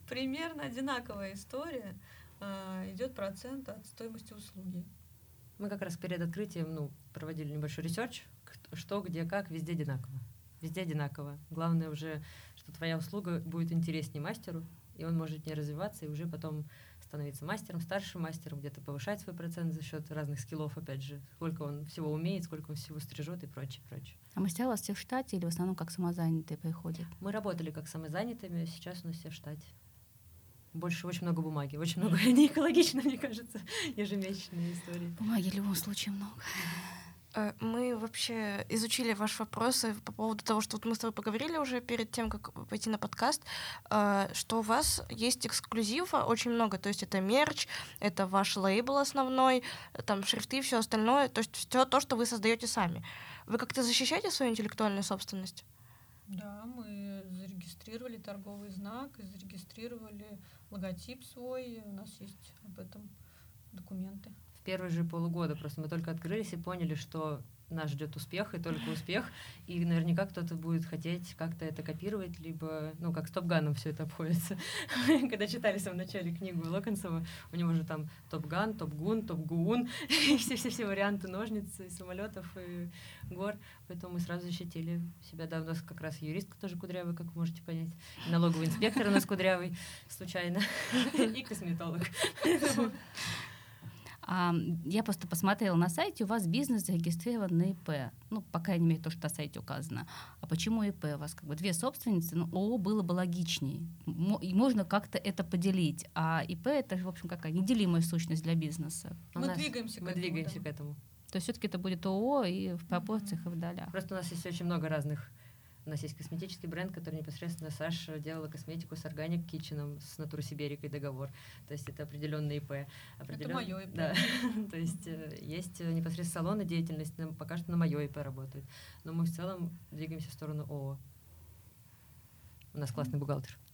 примерно одинаковая история. Э, идет процент от стоимости услуги. Мы как раз перед открытием ну, проводили небольшой research, что, где, как, везде одинаково. Везде одинаково. Главное уже, что твоя услуга будет интереснее мастеру, и он может не развиваться, и уже потом становиться мастером, старшим мастером, где-то повышать свой процент за счет разных скиллов, опять же, сколько он всего умеет, сколько он всего стрижет и прочее, прочее. А мастера у вас все в штате или в основном как самозанятые приходят? Мы работали как самозанятыми, сейчас у нас все в штате. Больше очень много бумаги, очень много не экологично, мне кажется, ежемесячные истории. Бумаги в любом случае много. Э, мы вообще изучили ваши вопросы по поводу того, что вот мы с тобой поговорили уже перед тем, как пойти на подкаст, э, что у вас есть эксклюзива очень много, то есть это мерч, это ваш лейбл основной, там шрифты, все остальное, то есть все то, что вы создаете сами. Вы как-то защищаете свою интеллектуальную собственность? Да, мы зарегистрировали торговый знак, зарегистрировали логотип свой, у нас есть об этом документы первые же полугода. Просто мы только открылись и поняли, что нас ждет успех и только успех. И наверняка кто-то будет хотеть как-то это копировать, либо, ну, как с Топганом все это обходится. Когда читали в самом начале книгу Локонсова, у него же там Топган, Топгун, Топгуун, и все-все-все варианты ножниц, и самолетов, и гор. Поэтому мы сразу защитили себя. Да, у нас как раз юристка тоже кудрявый, как вы можете понять. Налоговый инспектор у нас кудрявый, случайно. И косметолог. А, я просто посмотрела на сайте, у вас бизнес зарегистрирован на ИП. Ну, по крайней мере, то, что на сайте указано. А почему ИП? У вас как бы две собственницы, ну, ООО было бы логичнее. И можно как-то это поделить. А ИП — это же, в общем, какая неделимая сущность для бизнеса. Мы нас, двигаемся, мы к, этому, двигаемся да. к этому. То есть все-таки это будет ООО и в пропорциях, mm-hmm. и в долях. Просто у нас есть очень много разных у нас есть косметический бренд, который непосредственно Саша делала косметику с Organic Kitchen, с Натура Сиберикой договор. То есть это определенный ИП. Определен... Это мое ИП. Да. То есть э, есть непосредственно салоны деятельность, пока что на мое ИП работает. Но мы в целом двигаемся в сторону ООО. У нас классный бухгалтер.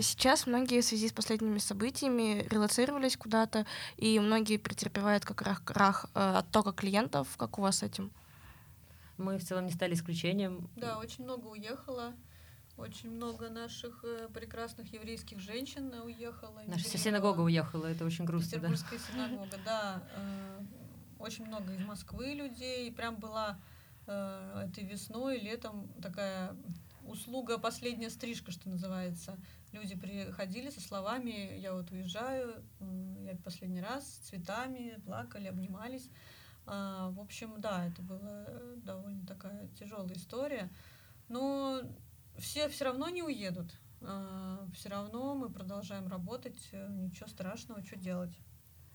Сейчас многие в связи с последними событиями релацировались куда-то, и многие претерпевают как рах, рах э, оттока клиентов. Как у вас с этим? Мы в целом не стали исключением. Да, очень много уехало. Очень много наших э, прекрасных еврейских женщин уехало. Наша вся синагога уехала, это очень грустно. Петербургская да. синагога, да. Э, очень много из Москвы людей. Прям была э, этой весной, летом такая услуга «Последняя стрижка», что называется. Люди приходили со словами «Я вот уезжаю, я последний раз» с цветами, плакали, обнимались. А, в общем, да, это была э, довольно такая тяжелая история. Но все все равно не уедут. А, все равно мы продолжаем работать. Э, ничего страшного, что делать?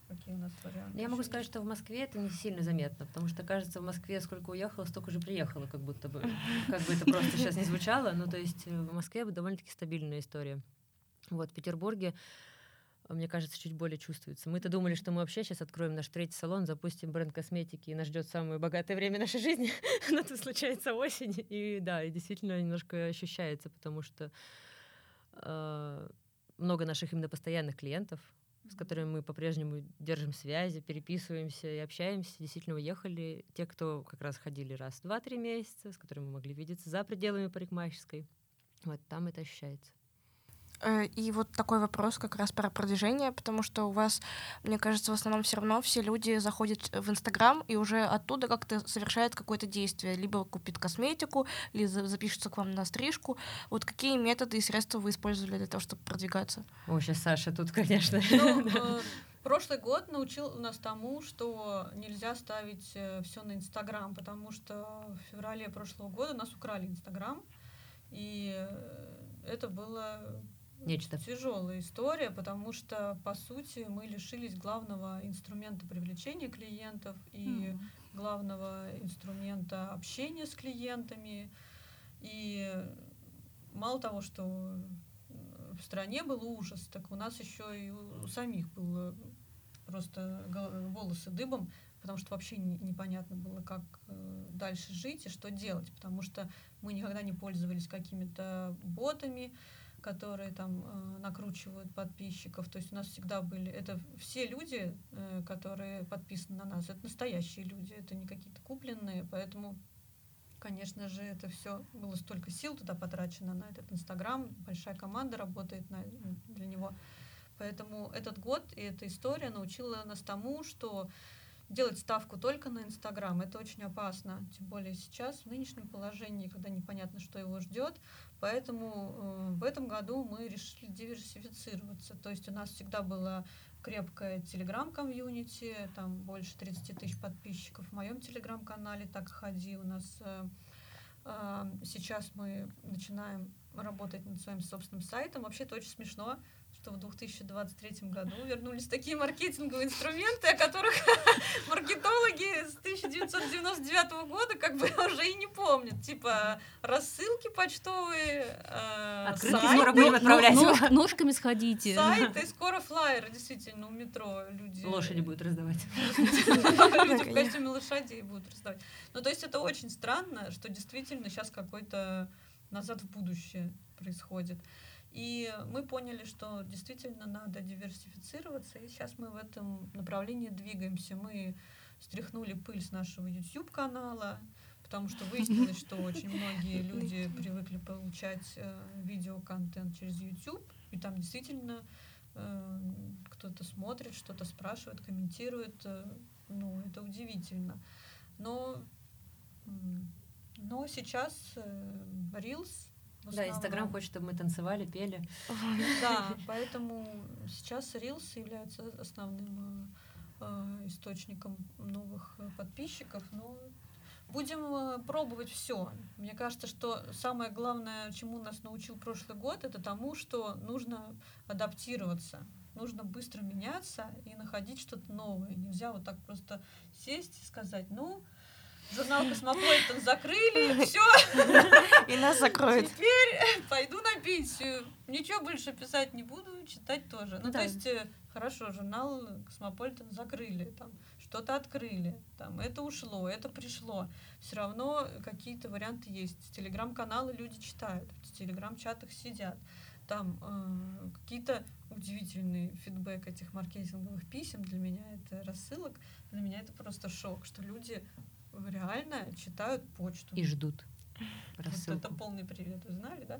Какие у нас варианты? Я могу сказать, что в Москве это не сильно заметно, потому что, кажется, в Москве сколько уехало, столько же приехало, как будто бы. Как бы это просто сейчас не звучало. Ну, то есть э, в Москве довольно-таки стабильная история. Вот в Петербурге мне кажется, чуть более чувствуется. Мы-то думали, что мы вообще сейчас откроем наш третий салон, запустим бренд косметики, и нас ждет самое богатое время нашей жизни. Но это случается осень. И да, и действительно немножко ощущается, потому что э, много наших именно постоянных клиентов, с которыми мы по-прежнему держим связи, переписываемся и общаемся, действительно уехали. Те, кто как раз ходили раз в два-три месяца, с которыми мы могли видеться за пределами парикмахерской. Вот там это ощущается. Э, и вот такой вопрос как раз про продвижение, потому что у вас, мне кажется, в основном все равно все люди заходят в Инстаграм и уже оттуда как-то совершают какое-то действие. Либо купит косметику, либо запишется к вам на стрижку. Вот какие методы и средства вы использовали для того, чтобы продвигаться? О, сейчас Саша тут, конечно. Ну, э, прошлый год научил нас тому, что нельзя ставить э, все на Инстаграм, потому что в феврале прошлого года нас украли Инстаграм, и это было Нечто. Тяжелая история, потому что, по сути, мы лишились главного инструмента привлечения клиентов и mm. главного инструмента общения с клиентами. И мало того, что в стране был ужас, так у нас еще и у самих было просто волосы дыбом, потому что вообще непонятно было, как э, дальше жить и что делать, потому что мы никогда не пользовались какими-то ботами, которые там э, накручивают подписчиков. То есть у нас всегда были... Это все люди, э, которые подписаны на нас, это настоящие люди, это не какие-то купленные, поэтому, конечно же, это все было столько сил туда потрачено на этот Инстаграм, большая команда работает на, для него. Поэтому этот год и эта история научила нас тому, что делать ставку только на Инстаграм это очень опасно, тем более сейчас в нынешнем положении, когда непонятно, что его ждет. Поэтому э, в этом году мы решили диверсифицироваться. То есть у нас всегда была крепкая телеграм-комьюнити, там больше 30 тысяч подписчиков в моем телеграм-канале «Так ходи». У нас э, э, сейчас мы начинаем работать над своим собственным сайтом. Вообще это очень смешно что в 2023 году вернулись такие маркетинговые инструменты, о которых маркетологи с 1999 года как бы уже и не помнят. Типа рассылки почтовые, э, сайты. будем отправлять. Нож, ножками сходите. Сайты, скоро флайеры, действительно, у метро люди... Лошади будут раздавать. Люди в костюме лошадей будут раздавать. Ну, то есть это очень странно, что действительно сейчас какой-то назад в будущее происходит. И мы поняли, что действительно надо диверсифицироваться, и сейчас мы в этом направлении двигаемся. Мы стряхнули пыль с нашего YouTube-канала, потому что выяснилось, что очень многие люди привыкли получать э, видеоконтент через YouTube, и там действительно э, кто-то смотрит, что-то спрашивает, комментирует. Э, ну, это удивительно. Но, но сейчас э, Reels да, Инстаграм хочет, чтобы мы танцевали, пели. Да, поэтому сейчас Reels является основным э, э, источником новых э, подписчиков. Но будем пробовать все. Мне кажется, что самое главное, чему нас научил прошлый год, это тому, что нужно адаптироваться. Нужно быстро меняться и находить что-то новое. Нельзя вот так просто сесть и сказать, ну, журнал Космополитен закрыли, все. И нас закроют. Теперь пойду на пенсию. Ничего больше писать не буду, читать тоже. Ну, да. то есть, э, хорошо, журнал Космополитен закрыли, там, что-то открыли, там, это ушло, это пришло. Все равно какие-то варианты есть. Телеграм-каналы люди читают, в телеграм-чатах сидят. Там э, какие-то удивительные feedback этих маркетинговых писем для меня это рассылок, для меня это просто шок, что люди реально читают почту. И ждут. Вот это полный привет, вы знали, да?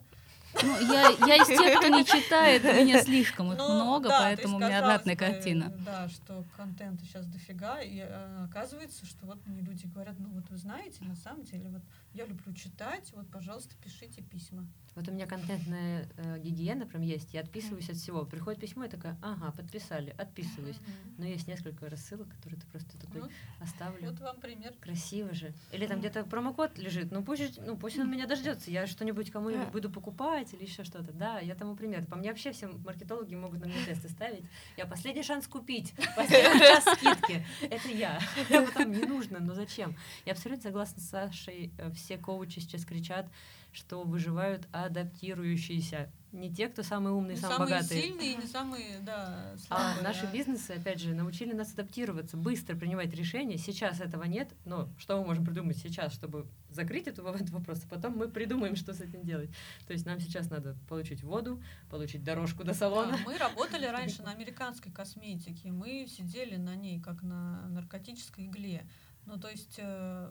Ну, я, я из тех, кто не читает, меня слишком их ну, много, да, поэтому у меня обратная бы, картина. Да, что контента сейчас дофига, и э, оказывается, что вот мне люди говорят, ну вот вы знаете, на самом деле, вот я люблю читать, вот, пожалуйста, пишите письма. Вот у меня контентная э, гигиена прям есть, я отписываюсь от всего. Приходит письмо, я такая, ага, подписали, отписываюсь. Но есть несколько рассылок, которые ты просто такой вот, оставлю. Вот вам пример. Красиво же. Или там где-то промокод лежит, ну пусть, ну пусть он меня дождется, я что-нибудь кому-нибудь буду покупать или еще что-то. Да, я тому пример. По мне вообще все маркетологи могут на меня тесты ставить. Я последний шанс купить, последний час скидки. Это я. Потом не нужно, но зачем? Я абсолютно согласна с Сашей. Э, все коучи сейчас кричат, что выживают адаптирующиеся. Не те, кто самые умные, не самые, самые богатые. сильные, не самые, да, слабые. А наши а... бизнесы, опять же, научили нас адаптироваться, быстро принимать решения. Сейчас этого нет, но что мы можем придумать сейчас, чтобы закрыть этот вопрос, а потом мы придумаем, что с этим делать. То есть нам сейчас надо получить воду, получить дорожку до салона. Да, мы работали раньше на американской косметике, мы сидели на ней, как на наркотической игле. Ну, то есть э,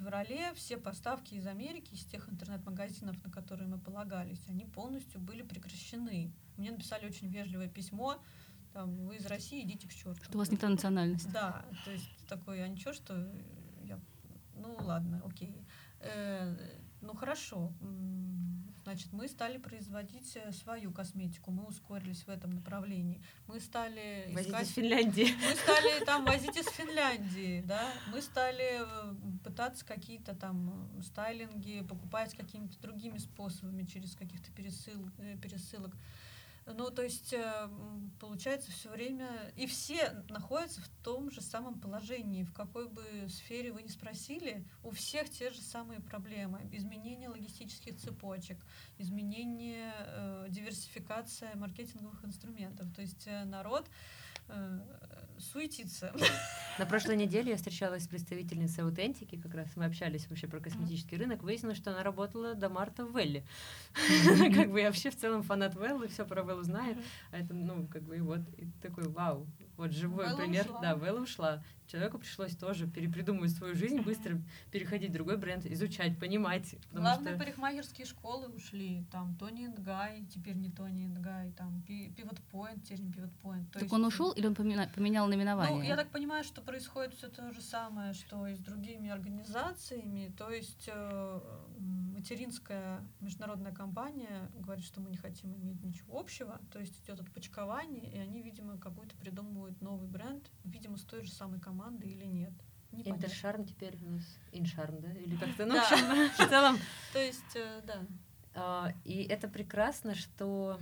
феврале все поставки из Америки, из тех интернет-магазинов, на которые мы полагались, они полностью были прекращены. Мне написали очень вежливое письмо, там, вы из России, идите к черту. Что у вас не та национальность. Да, то есть такой, а ничего, что я, ну ладно, окей. Э, ну хорошо, значит, мы стали производить э, свою косметику, мы ускорились в этом направлении. Мы стали возить искать... из Финляндии. Мы стали там возить из Финляндии, да. Мы стали э, пытаться какие-то там э, стайлинги покупать какими-то другими способами через каких-то пересыл, пересылок. Ну, то есть, э, получается, все время... И все находятся в том же самом положении. В какой бы сфере вы ни спросили, у всех те же самые проблемы. Изменение логистических цепочек, изменение, э, диверсификация маркетинговых инструментов. То есть э, народ э, суетиться. На прошлой неделе я встречалась с представительницей аутентики, как раз мы общались вообще про косметический рынок, выяснилось, что она работала до марта в Велле. Как бы я вообще в целом фанат Веллы, все про Веллу знает, а это, ну, как бы, и вот, и такой, вау, Вот живой Белла пример. Ушла. Да, Белла ушла. Человеку пришлось тоже перепридумывать свою жизнь, быстро переходить в другой бренд, изучать, понимать. Главные что... парикмахерские школы ушли. Там Тони энд Гай, теперь не Тони энд Гай, там Pivot Point, теперь не Pivot Point. То так есть... он ушел или он поменял, поменял наименование? Ну, я так понимаю, что происходит все то же самое, что и с другими организациями. То есть э, материнская международная компания говорит, что мы не хотим иметь ничего общего. То есть идет отпочкование, и они, видимо, какой-то придумывают новый бренд, видимо, с той же самой командой команды или нет. Интершарм теперь у нас иншарм, да? Или как-то, ну, в целом. То есть, э, да. А, и это прекрасно, что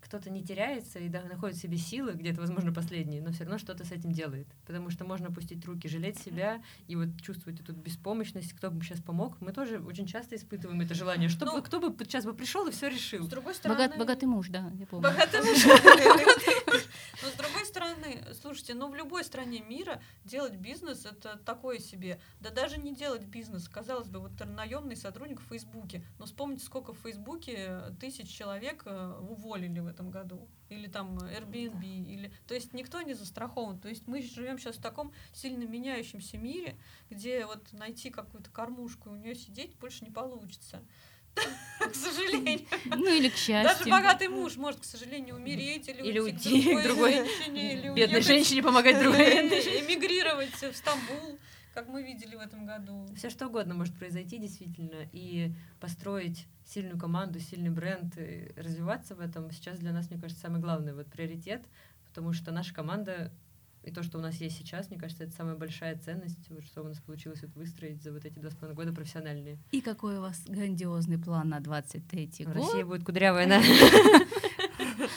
кто-то не теряется и да, находит в себе силы, где-то, возможно, последние, но все равно что-то с этим делает. Потому что можно опустить руки, жалеть себя и вот чувствовать эту беспомощность, кто бы сейчас помог. Мы тоже очень часто испытываем это желание, чтобы ну, кто бы сейчас бы пришел и все решил. С другой стороны... Богат, богатый муж, да, я помню. Богатый муж. Но с другой стороны, слушайте, ну в любой стране мира делать бизнес это такое себе. Да даже не делать бизнес. Казалось бы, вот наемный сотрудник в Фейсбуке. Но вспомните, сколько в Фейсбуке тысяч человек э, уволили в этом году. Или там Airbnb. Или... То есть никто не застрахован. То есть мы живем сейчас в таком сильно меняющемся мире, где вот найти какую-то кормушку и у нее сидеть больше не получится. К сожалению. Ну или к счастью. Даже богатый муж может, к сожалению, умереть или, или уйти к другой, женщине, или бедной женщине помогать другой. Эмигрировать в Стамбул, как мы видели в этом году. Все что угодно может произойти действительно, и построить сильную команду, сильный бренд, и развиваться в этом сейчас для нас, мне кажется, самый главный вот приоритет, потому что наша команда и то, что у нас есть сейчас, мне кажется, это самая большая ценность, вот, что у нас получилось вот выстроить за вот эти два с половиной года профессиональные. И какой у вас грандиозный план на 23-й год? Россия будет кудрявая, да?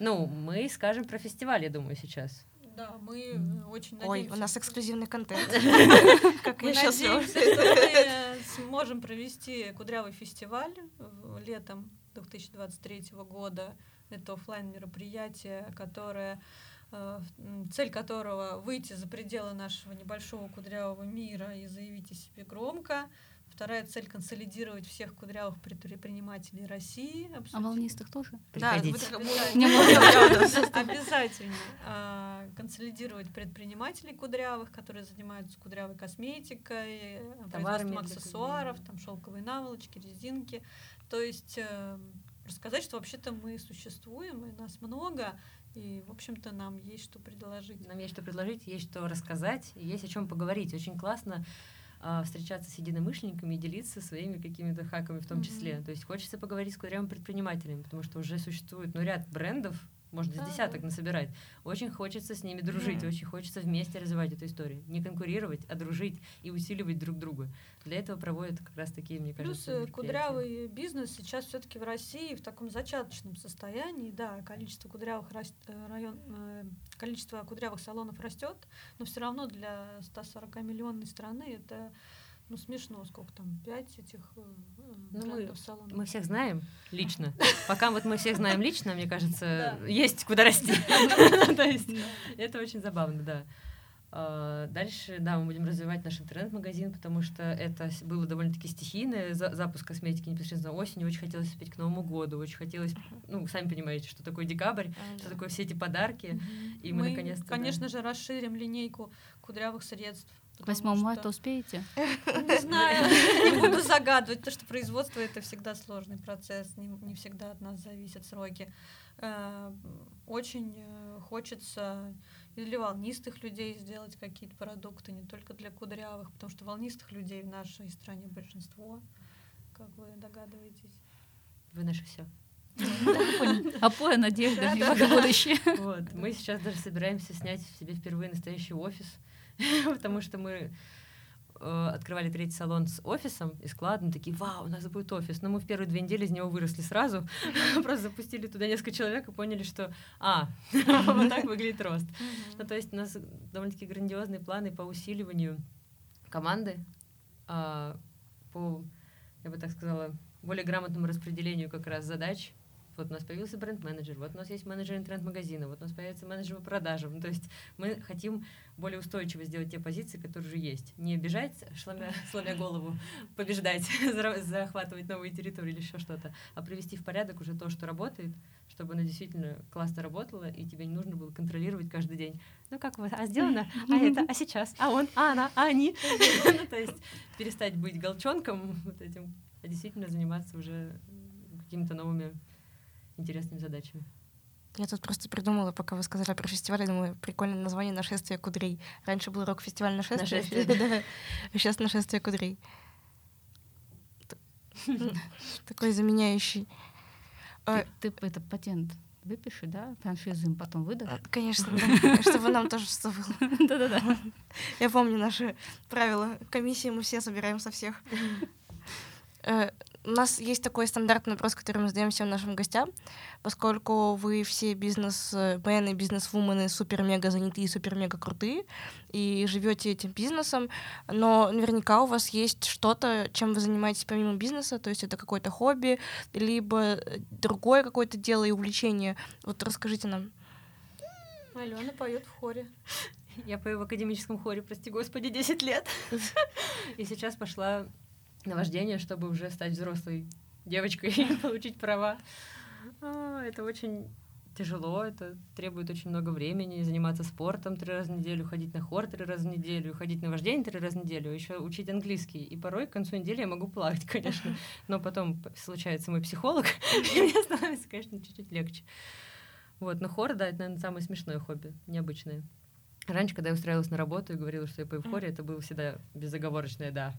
Ну, мы скажем про фестиваль, я думаю, сейчас. Да, мы очень надеемся. Ой, у нас эксклюзивный контент. Как я сейчас мы сможем провести кудрявый фестиваль летом 2023 года. Это офлайн мероприятие, которое Э, цель которого выйти за пределы нашего небольшого кудрявого мира и заявить о себе громко. Вторая цель — консолидировать всех кудрявых предпринимателей России. А волнистых тоже? Да, обязательно. А, консолидировать предпринимателей кудрявых, которые занимаются кудрявой косметикой, производством аксессуаров, там шелковые наволочки, резинки. То есть э, рассказать, что вообще-то мы существуем, и нас много, и, в общем-то, нам есть что предложить. Нам есть что предложить, есть что рассказать, есть о чем поговорить. Очень классно э, встречаться с единомышленниками и делиться своими какими-то хаками в том mm-hmm. числе. То есть хочется поговорить с кудрявыми предпринимателями, потому что уже существует ну, ряд брендов, можно да, десяток насобирать. Очень хочется с ними дружить, очень хочется вместе развивать эту историю. Не конкурировать, а дружить и усиливать друг друга. Для этого проводят как раз такие, мне Плюс кажется, Плюс кудрявый бизнес сейчас все-таки в России в таком зачаточном состоянии. Да, количество кудрявых раст... Э, район... Э, количество кудрявых салонов растет, но все равно для 140 миллионной страны это ну, смешно, сколько там, пять этих э, ну, мы, салонов. Мы всех знаем лично. Пока вот мы всех знаем лично, мне кажется, есть куда расти. То есть это очень забавно, да. А, дальше, да, мы будем развивать наш интернет-магазин, потому что это было довольно-таки стихийное, запуск косметики непосредственно осенью, очень хотелось успеть к Новому году, очень хотелось, ну, сами понимаете, что такое декабрь, а, что да. такое все эти подарки, и мы, мы наконец-то... конечно да. же, расширим линейку кудрявых средств, к 8 марта успеете? Не знаю, не буду загадывать, потому что производство это всегда сложный процесс, не, не всегда от нас зависят сроки. Э, очень э, хочется и для волнистых людей сделать какие-то продукты, не только для кудрявых, потому что волнистых людей в нашей стране большинство, как вы догадываетесь. Вы наше все. Опора, надежда, будущее. Вот. Мы сейчас даже собираемся снять себе впервые настоящий офис потому что мы э, открывали третий салон с офисом и складом, такие, вау, у нас будет офис. Но мы в первые две недели из него выросли сразу, просто запустили туда несколько человек и поняли, что, а, вот так выглядит рост. Ну, то есть у нас довольно-таки грандиозные планы по усиливанию команды, а, по, я бы так сказала, более грамотному распределению как раз задач Вот у нас появился бренд-менеджер, вот у нас есть менеджер интернет-магазина, вот у нас появится менеджер по продажам. Ну, то есть мы хотим более устойчиво сделать те позиции, которые уже есть. Не бежать, сломя, сломя голову, побеждать, захватывать новые территории или еще что-то, а привести в порядок уже то, что работает, чтобы оно действительно классно работало, и тебе не нужно было контролировать каждый день. Ну как вот, а сделано, а это, а сейчас, а он, а она, а они. Ну, то есть перестать быть голчонком вот этим, а действительно заниматься уже какими-то новыми интересными задачами. Я тут просто придумала, пока вы сказали про фестиваль, я думаю, прикольное название «Нашествие кудрей». Раньше был рок-фестиваль «Нашествие», а сейчас «Нашествие кудрей». Такой заменяющий. Ты, это патент выпиши, да, франшизу им потом выдашь? А, конечно, да, чтобы нам тоже что было. Да-да-да. Я помню наши правила комиссии, мы все собираем со всех. Э, у нас есть такой стандартный вопрос, который мы задаем всем нашим гостям, поскольку вы все бизнесмены, бизнес-вумены супер-мега заняты и супер-мега крутые, и живете этим бизнесом, но наверняка у вас есть что-то, чем вы занимаетесь помимо бизнеса, то есть это какое-то хобби, либо другое какое-то дело и увлечение. Вот расскажите нам. Алена поет в хоре. Я пою в академическом хоре, прости господи, 10 лет. И сейчас пошла на вождение, чтобы уже стать взрослой девочкой и получить права. А, это очень тяжело, это требует очень много времени, заниматься спортом три раза в неделю, ходить на хор три раза в неделю, ходить на вождение три раза в неделю, еще учить английский. И порой к концу недели я могу плавать, конечно, но потом случается мой психолог, и мне становится, конечно, чуть-чуть легче. Вот, но хор, да, это, наверное, самое смешное хобби, необычное. Раньше, когда я устраивалась на работу и говорила, что я пою в хоре, это было всегда безоговорочное «да».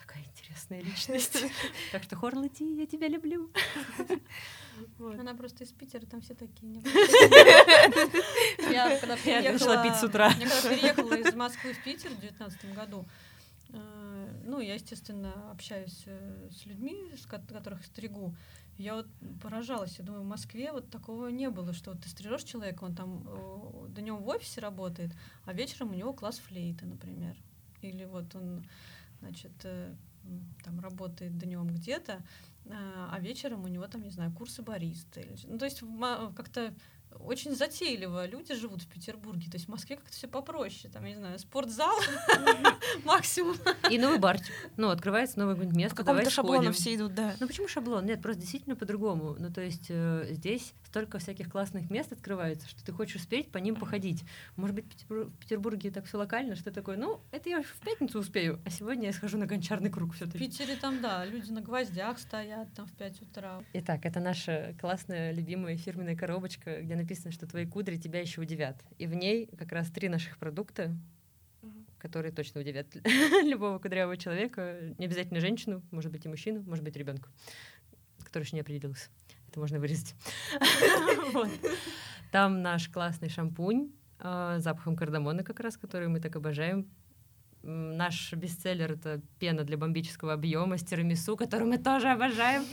Такая интересная личность. Так что, хор, лети, я тебя люблю. Она просто из Питера, там все такие. Я когда приехала пить с утра. Я когда переехала из Москвы в Питер в 2019 году, э, ну, я, естественно, общаюсь э, с людьми, с которых стригу. Я вот поражалась, я думаю, в Москве вот такого не было, что вот ты стрижешь человека, он там днем в офисе работает, а вечером у него класс флейты, например. Или вот он, значит, э, там работает днем где-то, а, а вечером у него там, не знаю, курсы бариста. Ну, то есть как-то очень затейливо люди живут в Петербурге. То есть в Москве как-то все попроще. Там, я не знаю, спортзал максимум. И новый барчик. Ну, открывается новое какое-нибудь место. По какому-то шаблону все идут, да. Ну почему шаблон? Нет, просто действительно по-другому. Ну, то есть э, здесь столько всяких классных мест открывается, что ты хочешь успеть по ним походить. Может быть, в Петербурге так все локально, что такое, ну, это я в пятницу успею, а сегодня я схожу на гончарный круг все таки В Питере там, да, люди на гвоздях стоят там в 5 утра. Итак, это наша классная, любимая фирменная коробочка, где написано, что твои кудри тебя еще удивят. И в ней как раз три наших продукта, которые точно удивят любого кудрявого человека, не обязательно женщину, может быть и мужчину, может быть ребенку, который еще не определился. Это можно вырезать. Там наш классный шампунь с запахом кардамона как раз, который мы так обожаем. Наш бестселлер — это пена для бомбического объема с тирамису, который мы тоже обожаем.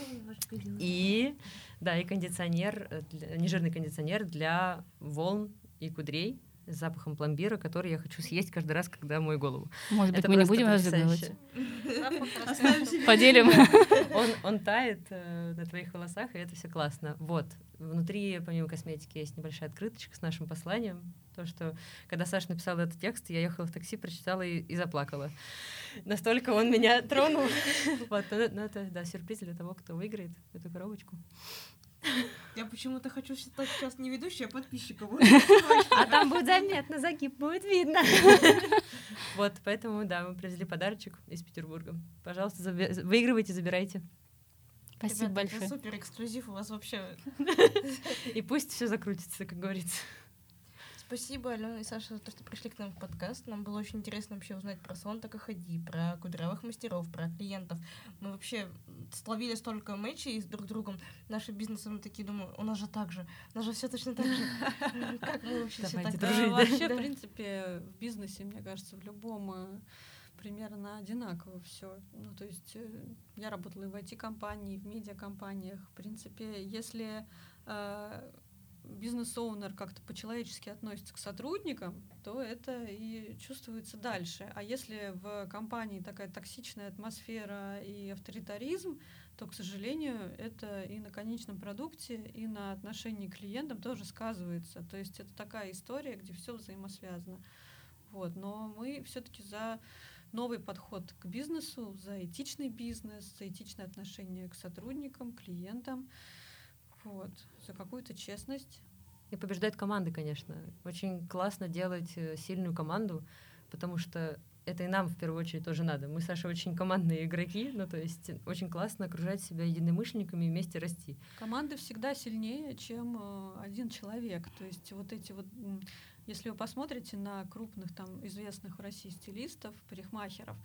И да, и кондиционер, нежирный кондиционер для волн и кудрей с запахом пломбира, который я хочу съесть каждый раз, когда мою голову. Может быть, Это мы не будем разыгрывать? Поделим. Он, он тает э, на твоих волосах, и это все классно. Вот. Внутри, помимо косметики, есть небольшая открыточка с нашим посланием. То, что когда Саша написала этот текст, я ехала в такси, прочитала и, и заплакала. Настолько он меня тронул. Вот, ну, ну, это, да, сюрприз для того, кто выиграет эту коробочку. Я почему-то хочу стать сейчас не ведущей, а подписчиком. А там будет заметно, загиб будет видно. Вот, поэтому, да, мы привезли подарочек из Петербурга. Пожалуйста, выигрывайте, забирайте. Спасибо большое. Супер эксклюзив у вас вообще. И пусть все закрутится, как говорится. Спасибо, Алена и Саша, за то, что пришли к нам в подкаст. Нам было очень интересно вообще узнать про салон Так ходи, про кудрявых мастеров, про клиентов. Мы вообще словили столько матчей с друг другом. Наши бизнесы, мы такие думаю, у нас же так же. У нас же все точно так же. Как мы вообще все так Вообще, в принципе, в бизнесе, мне кажется, в любом э, примерно одинаково все. Ну, то есть э, я работала и в IT-компании, и в медиакомпаниях. В принципе, если э, бизнес-оунер как-то по-человечески относится к сотрудникам, то это и чувствуется дальше. А если в компании такая токсичная атмосфера и авторитаризм, то, к сожалению, это и на конечном продукте, и на отношении к клиентам тоже сказывается. То есть это такая история, где все взаимосвязано. Вот. Но мы все-таки за новый подход к бизнесу, за этичный бизнес, за этичное отношение к сотрудникам, клиентам, вот, за какую-то честность. И побеждает команды, конечно. Очень классно делать э, сильную команду, потому что это и нам в первую очередь тоже надо. Мы, Саша, очень командные игроки, ну то есть очень классно окружать себя единомышленниками и вместе расти. Команда всегда сильнее, чем э, один человек. То есть вот эти вот, если вы посмотрите на крупных там известных в России стилистов, парикмахеров,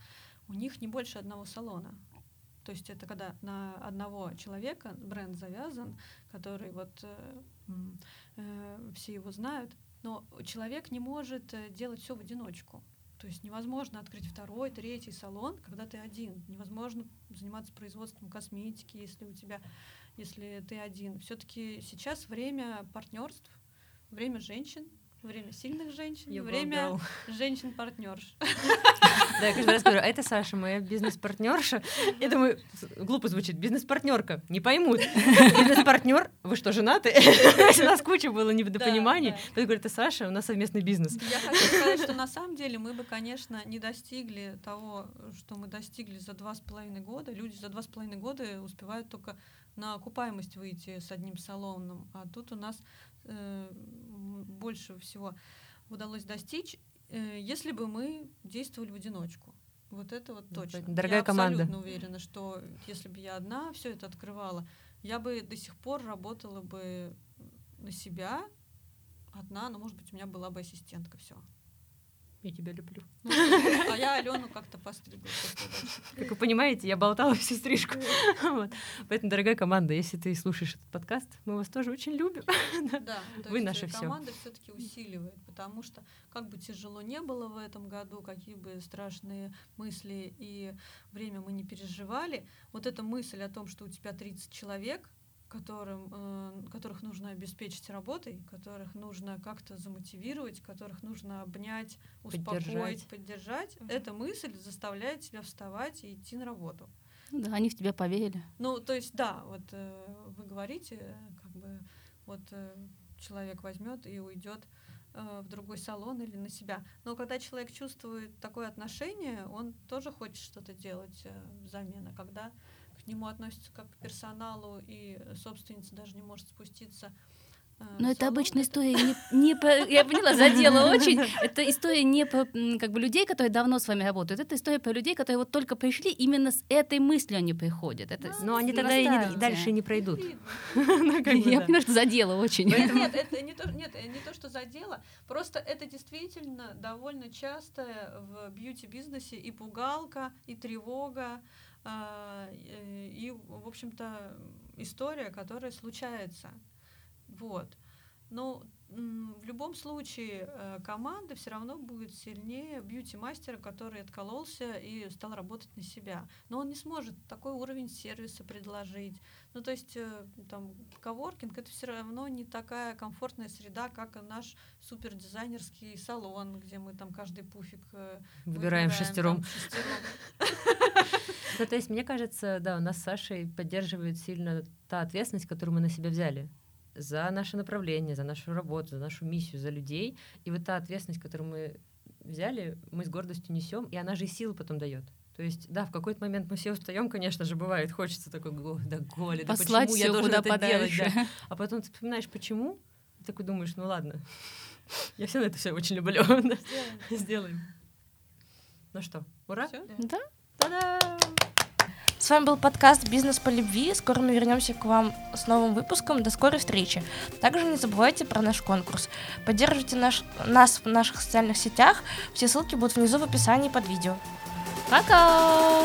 у них не больше одного салона. То есть это когда на одного человека бренд завязан, который вот э, э, все его знают, но человек не может э, делать все в одиночку. То есть невозможно открыть второй, третий салон, когда ты один. Невозможно заниматься производством косметики, если у тебя, если ты один. Все-таки сейчас время партнерств, время женщин, время сильных женщин, You время женщин-партнерш. Да, я каждый раз говорю, а это Саша, моя бизнес-партнерша. Я думаю, глупо звучит, бизнес-партнерка, не поймут. Бизнес-партнер, вы что, женаты? У нас куча было недопониманий. Ты говоришь, это Саша, у нас совместный бизнес. Я хочу сказать, что на самом деле мы бы, конечно, не достигли того, что мы достигли за два с половиной года. Люди за два с половиной года успевают только на окупаемость выйти с одним салоном, а тут у нас больше всего удалось достичь, э, если бы мы действовали в одиночку. Вот это вот точно. Дорогая я команда. абсолютно уверена, что если бы я одна все это открывала, я бы до сих пор работала бы на себя одна, но, может быть, у меня была бы ассистентка, все. Я тебя люблю. Ну, а я Алену как-то постригла. Как вы понимаете, я болтала всю стрижку. вот. Поэтому, дорогая команда, если ты слушаешь этот подкаст, мы вас тоже очень любим. да, вы наше все. Команда все-таки усиливает, потому что как бы тяжело не было в этом году, какие бы страшные мысли и время мы не переживали, вот эта мысль о том, что у тебя 30 человек, которым, э, которых нужно обеспечить работой, которых нужно как-то замотивировать, которых нужно обнять, успокоить, поддержать. поддержать. Mm-hmm. Эта мысль заставляет тебя вставать и идти на работу. Ну да, они в тебя поверили. Ну, то есть, да, вот э, вы говорите, как бы вот э, человек возьмет и уйдет э, в другой салон или на себя. Но когда человек чувствует такое отношение, он тоже хочет что-то делать э, взамен. А когда к нему относятся как к персоналу, и собственница даже не может спуститься э, но это обычная история не, не по, я поняла, задела очень. Это история не по как бы людей, которые давно с вами работают. Это история про людей, которые вот только пришли, именно с этой мыслью они приходят. Это Но они тогда и не, дальше не пройдут. Ну, я понимаю, что задела очень. Нет, это не то, нет, не то, что задела. Просто это действительно довольно часто в бьюти-бизнесе и пугалка, и тревога. А, и, в общем-то, история, которая случается. Вот. Но в любом случае э, команда все равно будет сильнее бьюти-мастера, который откололся и стал работать на себя. Но он не сможет такой уровень сервиса предложить. Ну, то есть э, там коворкинг это все равно не такая комфортная среда, как наш супер дизайнерский салон, где мы там каждый пуфик э, выбираем, выбираем шестером. Ну, то есть, мне кажется, да, у нас с Сашей поддерживает сильно та ответственность, которую мы на себя взяли за наше направление, за нашу работу, за нашу миссию, за людей. И вот та ответственность, которую мы взяли, мы с гордостью несем, и она же и силу потом дает. То есть, да, в какой-то момент мы все устаем, конечно же, бывает, хочется такой, да, голи, да почему я должен это подальше. делать? Да? А потом ты вспоминаешь, почему, и такой думаешь, ну ладно, я все на это все очень люблю. Сделаем. Сделаем. Ну что, ура? Да. Та-дам! С вами был подкаст «Бизнес по любви». Скоро мы вернемся к вам с новым выпуском. До скорой встречи. Также не забывайте про наш конкурс. Поддерживайте наш, нас в наших социальных сетях. Все ссылки будут внизу в описании под видео. Пока!